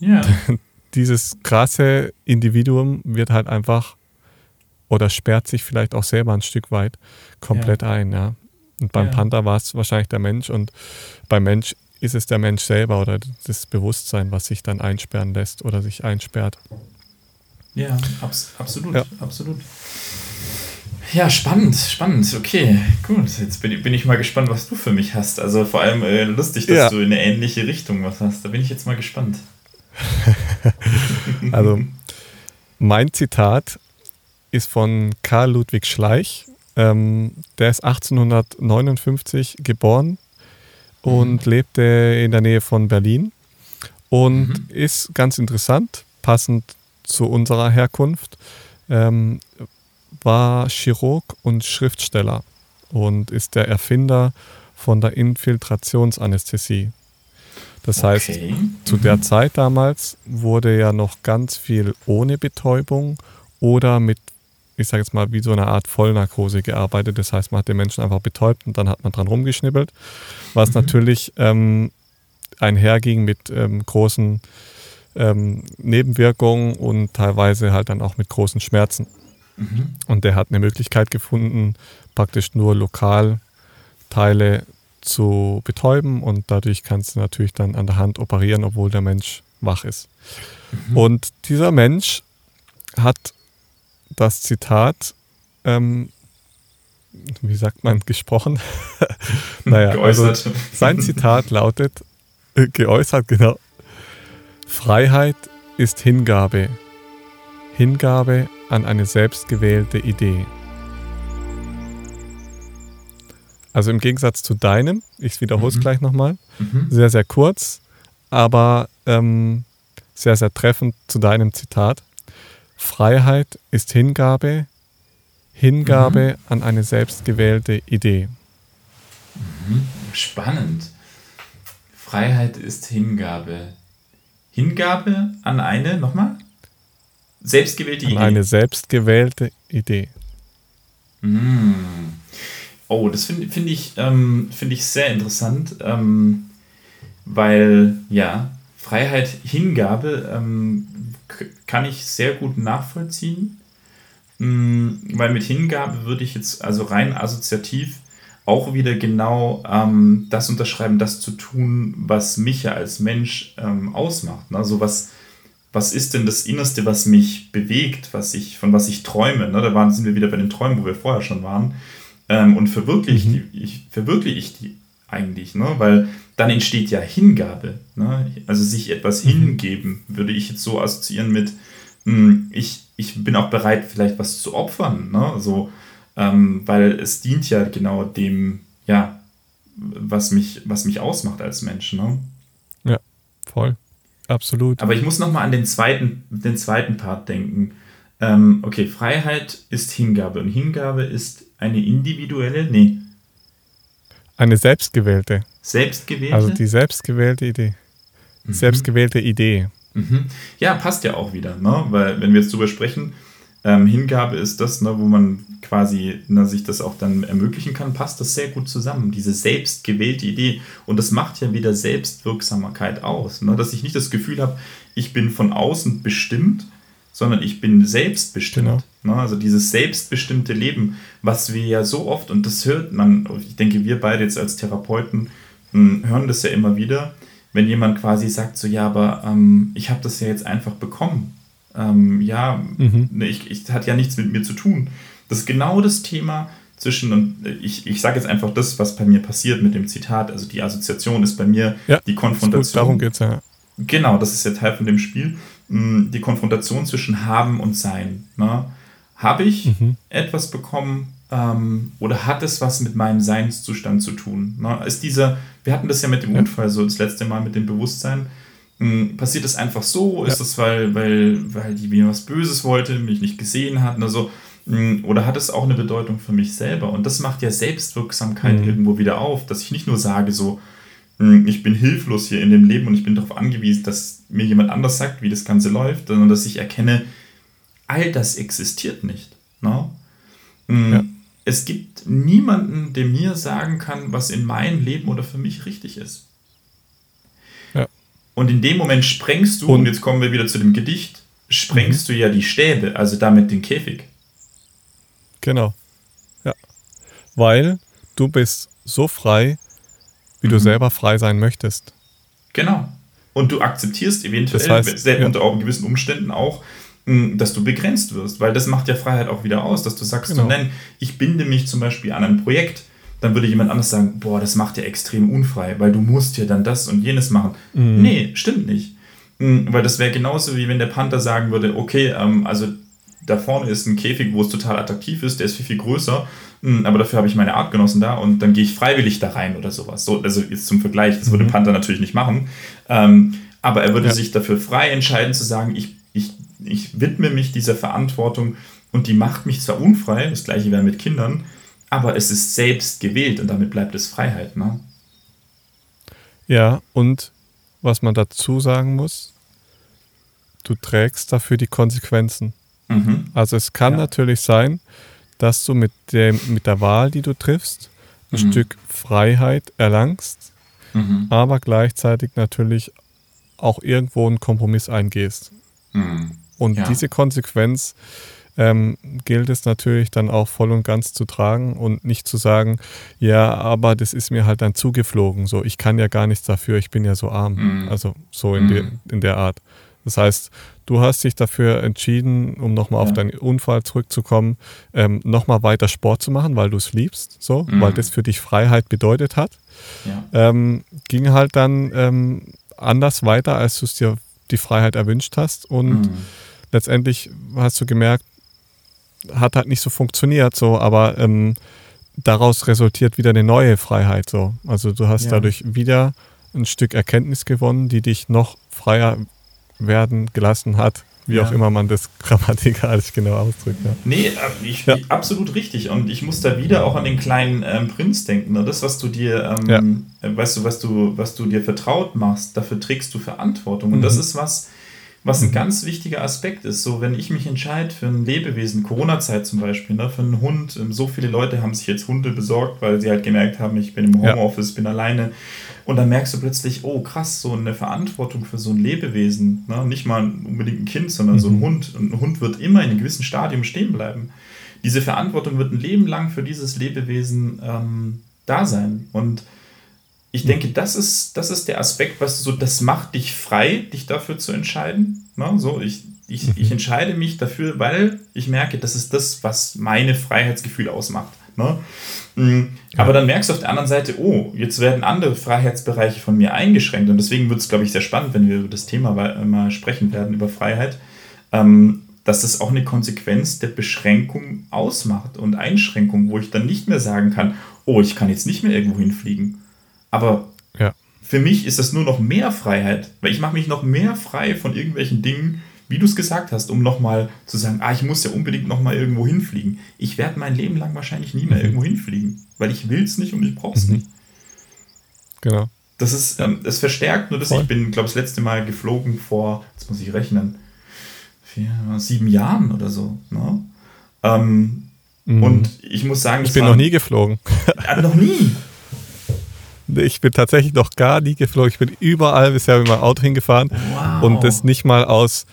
yeah. *laughs* dieses krasse Individuum wird halt einfach oder sperrt sich vielleicht auch selber ein Stück weit komplett yeah. ein, ja. Und beim ja. Panther war es wahrscheinlich der Mensch und beim Mensch ist es der Mensch selber oder das Bewusstsein, was sich dann einsperren lässt oder sich einsperrt. Ja, abs absolut, ja. absolut. Ja, spannend, spannend. Okay, gut. Jetzt bin ich, bin ich mal gespannt, was du für mich hast. Also vor allem äh, lustig, dass ja. du in eine ähnliche Richtung was hast. Da bin ich jetzt mal gespannt. *laughs* also, mein Zitat ist von Karl Ludwig Schleich. Ähm, der ist 1859 geboren und mhm. lebte in der Nähe von Berlin und mhm. ist ganz interessant, passend zu unserer Herkunft. Ähm, war Chirurg und Schriftsteller und ist der Erfinder von der Infiltrationsanästhesie. Das okay. heißt, zu der mhm. Zeit damals wurde ja noch ganz viel ohne Betäubung oder mit, ich sage jetzt mal, wie so eine Art Vollnarkose gearbeitet. Das heißt, man hat den Menschen einfach betäubt und dann hat man dran rumgeschnippelt, was mhm. natürlich ähm, einherging mit ähm, großen ähm, Nebenwirkungen und teilweise halt dann auch mit großen Schmerzen. Mhm. Und der hat eine Möglichkeit gefunden, praktisch nur lokal Teile zu betäuben und dadurch kannst du natürlich dann an der Hand operieren, obwohl der Mensch wach ist. Mhm. Und dieser Mensch hat das Zitat, ähm, wie sagt man, gesprochen? *laughs* naja, geäußert. Also sein Zitat lautet, äh, geäußert, genau. Freiheit ist Hingabe. Hingabe an eine selbstgewählte Idee. Also im Gegensatz zu deinem, ich wiederhole es mhm. gleich nochmal, mhm. sehr, sehr kurz, aber ähm, sehr, sehr treffend zu deinem Zitat. Freiheit ist Hingabe, Hingabe mhm. an eine selbstgewählte Idee. Mhm. Spannend. Freiheit ist Hingabe. Hingabe an eine, nochmal? Selbstgewählte Idee. Eine selbstgewählte Idee. Mm. Oh, das finde find ich, ähm, find ich sehr interessant, ähm, weil ja, Freiheit, Hingabe ähm, kann ich sehr gut nachvollziehen, ähm, weil mit Hingabe würde ich jetzt also rein assoziativ auch wieder genau ähm, das unterschreiben, das zu tun, was mich ja als Mensch ähm, ausmacht. Ne? Also was, was ist denn das Innerste, was mich bewegt, was ich, von was ich träume. Ne? Da waren, sind wir wieder bei den Träumen, wo wir vorher schon waren. Ähm, und verwirkliche mhm. ich, verwirkliche ich die eigentlich, ne? weil dann entsteht ja Hingabe. Ne? Also sich etwas mhm. hingeben, würde ich jetzt so assoziieren mit, mh, hm, ich, ich bin auch bereit, vielleicht was zu opfern. Ne? Also, ähm, weil es dient ja genau dem, ja, was mich, was mich ausmacht als Mensch. Ne? Ja, voll. Absolut. Aber ich muss nochmal an den zweiten, den zweiten Part denken. Ähm, okay, Freiheit ist Hingabe und Hingabe ist eine individuelle, nee. Eine selbstgewählte. Selbstgewählte? Also die selbstgewählte Idee. Mhm. Selbstgewählte Idee. Mhm. Ja, passt ja auch wieder, ne? weil wenn wir jetzt drüber sprechen, ähm, Hingabe ist das, ne, wo man quasi ne, sich das auch dann ermöglichen kann, passt das sehr gut zusammen. Diese selbstgewählte Idee. Und das macht ja wieder Selbstwirksamkeit aus. Ne? Dass ich nicht das Gefühl habe, ich bin von außen bestimmt, sondern ich bin selbstbestimmt. Genau. Ne? Also dieses selbstbestimmte Leben, was wir ja so oft, und das hört man, ich denke, wir beide jetzt als Therapeuten mh, hm, hören das ja immer wieder, wenn jemand quasi sagt, so ja, aber ähm, ich habe das ja jetzt einfach bekommen ähm, ja, mhm. ne, ich, ich hat ja nichts mit mir zu tun. Das ist genau das Thema zwischen, und ich, ich sage jetzt einfach das, was bei mir passiert mit dem Zitat, also die Assoziation ist bei mir ja, die Konfrontation. Gut, darum geht es ja. Genau, das ist ja Teil von dem Spiel. Die Konfrontation zwischen Haben und Sein. Ne? Habe ich mhm. etwas bekommen ähm, oder hat es was mit meinem Seinszustand zu tun? Ne? Ist dieser, wir hatten das ja mit dem ja. Unfall so das letzte Mal mit dem Bewusstsein passiert es einfach so? Ja. Ist das, weil, weil, weil die mir was Böses wollte, mich nicht gesehen hatten? Also, oder hat es auch eine Bedeutung für mich selber? Und das macht ja Selbstwirksamkeit mhm. irgendwo wieder auf, dass ich nicht nur sage, so, ich bin hilflos hier in dem Leben und ich bin darauf angewiesen, dass mir jemand anders sagt, wie das Ganze läuft, sondern dass ich erkenne, all das existiert nicht. No? Ne? Ja. Es gibt niemanden, der mir sagen kann, was in meinem Leben oder für mich richtig ist. Und in dem Moment sprengst du, und, und jetzt kommen wir wieder zu dem Gedicht, sprengst mhm. du ja die Stäbe, also damit den Käfig. Genau. Ja. Weil du bist so frei, wie mhm. du selber frei sein möchtest. Genau. Und du akzeptierst eventuell, das heißt, selbst ja. unter gewissen Umständen auch, dass du begrenzt wirst, weil das macht ja Freiheit auch wieder aus, dass du sagst, genau. so, nein, ich binde mich zum Beispiel an ein Projekt, dann würde jemand anders sagen, boah, das macht ja extrem unfrei, weil du musst ja dann das und jenes machen. Mhm. Nee, stimmt nicht. Weil das wäre genauso wie wenn der Panther sagen würde, okay, ähm, also da vorne ist ein Käfig, wo es total attraktiv ist, der ist viel, viel größer, aber dafür habe ich meine Artgenossen da und dann gehe ich freiwillig da rein oder sowas. So, also jetzt zum Vergleich, das würde mhm. Panther natürlich nicht machen, ähm, aber er würde ja. sich dafür frei entscheiden zu sagen, ich, ich, ich widme mich dieser Verantwortung und die macht mich zwar unfrei, das gleiche wäre mit Kindern, aber es ist selbst gewählt und damit bleibt es Freiheit. Ne? Ja, und was man dazu sagen muss, du trägst dafür die Konsequenzen. Mhm. Also es kann ja. natürlich sein, dass du mit, dem, mit der Wahl, die du triffst, ein mhm. Stück Freiheit erlangst, mhm. aber gleichzeitig natürlich auch irgendwo einen Kompromiss eingehst. Mhm. Und ja. diese Konsequenz ähm, gilt es natürlich dann auch voll und ganz zu tragen und nicht zu sagen, ja, aber das ist mir halt dann zugeflogen, so ich kann ja gar nichts dafür, ich bin ja so arm. Mhm. Also so in, die, mhm. in der Art. Das heißt, du hast dich dafür entschieden, um nochmal ja. auf deinen Unfall zurückzukommen, ähm, nochmal weiter Sport zu machen, weil du es liebst, so, mhm. weil das für dich Freiheit bedeutet hat. Ja. Ähm, ging halt dann ähm, anders weiter, als du es dir die Freiheit erwünscht hast. Und mhm. letztendlich hast du gemerkt, hat halt nicht so funktioniert, so, aber ähm, daraus resultiert wieder eine neue Freiheit. So. Also du hast ja. dadurch wieder ein Stück Erkenntnis gewonnen, die dich noch freier werden gelassen hat. Wie ja. auch immer man das *laughs* grammatikalisch genau ausdrückt. Ja. Nee, äh, ich, ja. absolut richtig. Und ich muss da wieder auch an den kleinen ähm, Prinz denken. Ne? Das, was du dir, ähm, äh, weißt du, was du, was du dir vertraut machst, dafür trägst du Verantwortung. Und mhm. das ist was, was ein mhm. ganz wichtiger Aspekt ist. So, wenn ich mich entscheide für ein Lebewesen, Corona-Zeit zum Beispiel, ne, für einen Hund, ähm, so viele Leute haben sich jetzt Hunde besorgt, weil sie halt gemerkt haben, ich bin im Homeoffice, bin alleine. Und dann merkst du plötzlich, oh krass, so eine Verantwortung für so ein Lebewesen. Ne? Nicht mal unbedingt ein Kind, sondern mhm. so ein mhm. Hund. Und ein Hund wird immer in einem gewissen Stadium stehen bleiben. Diese Verantwortung wird ein Leben lang für dieses Lebewesen ähm, da sein. Und ich denke, das ist, das ist der Aspekt, was so, das macht dich frei, dich dafür zu entscheiden. Ne? So, ich, ich, ich mhm. entscheide mich dafür, weil ich merke, das ist das, was meine Freiheitsgefühle ausmacht. Ne? Mhm. Aber dann merkst du auf der anderen Seite, oh, jetzt werden andere Freiheitsbereiche von mir eingeschränkt. Und deswegen wird es, glaube ich, sehr spannend, wenn wir über das Thema mal sprechen werden, über Freiheit, ähm, dass es auch eine Konsequenz der Beschränkung ausmacht und Einschränkung, wo ich dann nicht mehr sagen kann, oh, ich kann jetzt nicht mehr irgendwo hinfliegen. Aber ja. für mich ist das nur noch mehr Freiheit, weil ich mache mich noch mehr frei von irgendwelchen Dingen, wie du es gesagt hast, um nochmal zu sagen, ah, ich muss ja unbedingt nochmal irgendwo hinfliegen. Ich werde mein Leben lang wahrscheinlich nie mehr mhm. irgendwo hinfliegen, weil ich will es nicht und ich brauche es mhm. nicht. Genau. Das ist, ähm, es verstärkt nur das. Voll. Ich bin, glaube ich, das letzte Mal geflogen vor, jetzt muss ich rechnen, vier, sieben Jahren oder so. Ne? Ähm, mhm. Und ich muss sagen, ich bin war, noch nie geflogen. *laughs* Ja, noch nie. Ich bin tatsächlich noch gar nie geflogen. Ich bin überall bisher mit meinem Auto hingefahren wow. und das nicht mal aus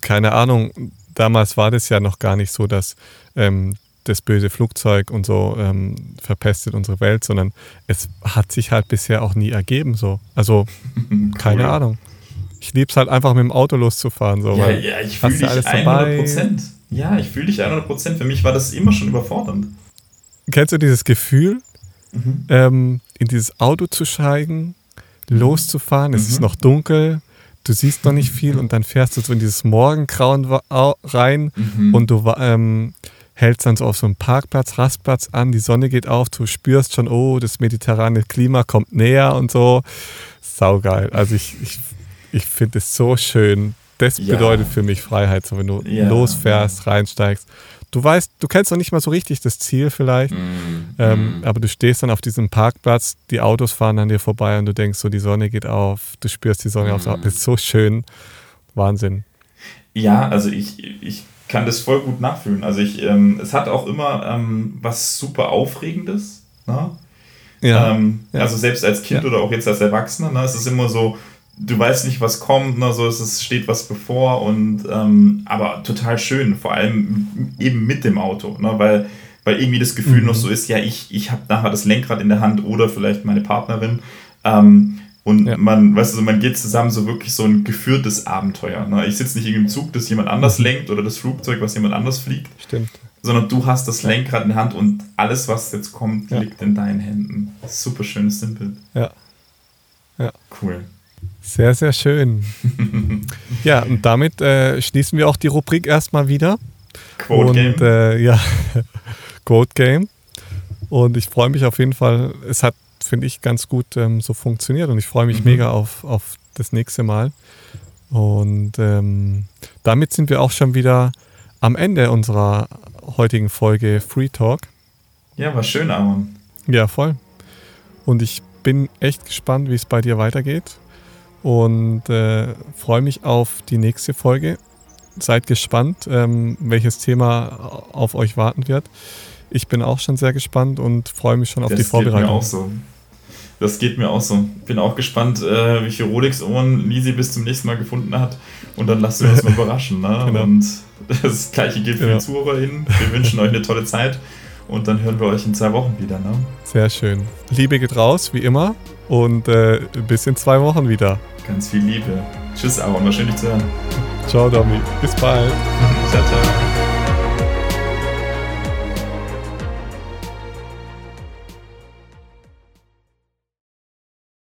keine Ahnung, damals war das ja noch gar nicht so, dass ähm, das böse Flugzeug und so ähm, verpestet unsere Welt, sondern es hat sich halt bisher auch nie ergeben so. Also *laughs* keine cool. Ahnung. Ich liebe es halt einfach mit dem Auto loszufahren. So, ja, ja, ich fühle dich alles 100 Prozent. Ja, ich fühle dich 100 Prozent. Für mich war das immer schon überfordernd. Kennst du dieses Gefühl, mhm. ähm, in dieses Auto zu steigen, mhm. loszufahren? Es mhm. ist noch dunkel, du siehst noch nicht viel und dann fährst du so in dieses Morgengrauen rein mhm. und du ähm, hältst dann so auf so einem Parkplatz, Rastplatz an, die Sonne geht auf, du spürst schon, oh, das mediterrane Klima kommt näher und so. Saugeil. Also ich, ich, ich finde es so schön. Das ja. bedeutet für mich Freiheit, so wenn du ja. losfährst, reinsteigst du weißt, du kennst noch nicht mal so richtig das Ziel vielleicht, mm, ähm, mm. aber du stehst dann auf diesem Parkplatz, die Autos fahren an dir vorbei und du denkst so, die Sonne geht auf, du spürst die Sonne mm. auf, das ist so schön, Wahnsinn. Ja, also ich, ich kann das voll gut nachfühlen. Also ich, ähm, es hat auch immer ähm, was super Aufregendes. Ne? Ja, ähm, ja, Also selbst als Kind ja. oder auch jetzt als Erwachsener, ne, es ist immer so, du weißt nicht, was kommt, ne, so es steht was bevor und ähm, aber total schön, vor allem eben mit dem Auto, ne, weil, weil irgendwie das Gefühl mhm. noch so ist, ja, ich, ich habe nachher das Lenkrad in der Hand oder vielleicht meine Partnerin. Ähm, Und Ja. man, weißt du, man geht zusammen so wirklich so ein geführtes Abenteuer. Ne? Ich sitze nicht in im Zug, das jemand anders Mhm. lenkt oder das Flugzeug, was jemand anders fliegt, Stimmt. sondern du hast das Lenkrad in der Hand und alles, was jetzt kommt, Ja. liegt in deinen Händen. Super schönes Bild. Ja. Ja. Cool. Sehr, sehr schön. *laughs* ja, und damit äh, schließen wir auch die Rubrik erstmal wieder. Quote und, Game. Äh, ja, *laughs* Code Game. Und ich freue mich auf jeden Fall. Es hat, finde ich, ganz gut ähm, so funktioniert und ich freue mich Mhm. mega auf, auf das nächste Mal. Und ähm, damit sind wir auch schon wieder am Ende unserer heutigen Folge Free Talk. ja, war schön, Aaron. Ja, voll. Und ich bin echt gespannt, wie es bei dir weitergeht. Und äh, freue mich auf die nächste Folge. Seid gespannt, ähm, welches Thema auf euch warten wird. Ich bin auch schon sehr gespannt und freue mich schon auf die Das geht mir Vorbereitung. auch so. Das geht mir auch so. Bin auch gespannt, äh, viel Rolex-Ohren Lisi bis zum nächsten Mal gefunden hat. Und dann wir uns mal *laughs* überraschen. Ne? Genau. Und *laughs* das gleiche gilt für Genau. die ZuhörerInnen. Wir wünschen euch eine tolle Zeit. Und dann hören wir euch in zwei Wochen wieder. Ne? Sehr schön. Liebe geht raus, wie immer. Und äh, bis in zwei Wochen wieder. Ganz viel Liebe. Tschüss, Aaron. War schön, dich zu hören. Ciao, Domi. Bis bald. *laughs* ciao, ciao.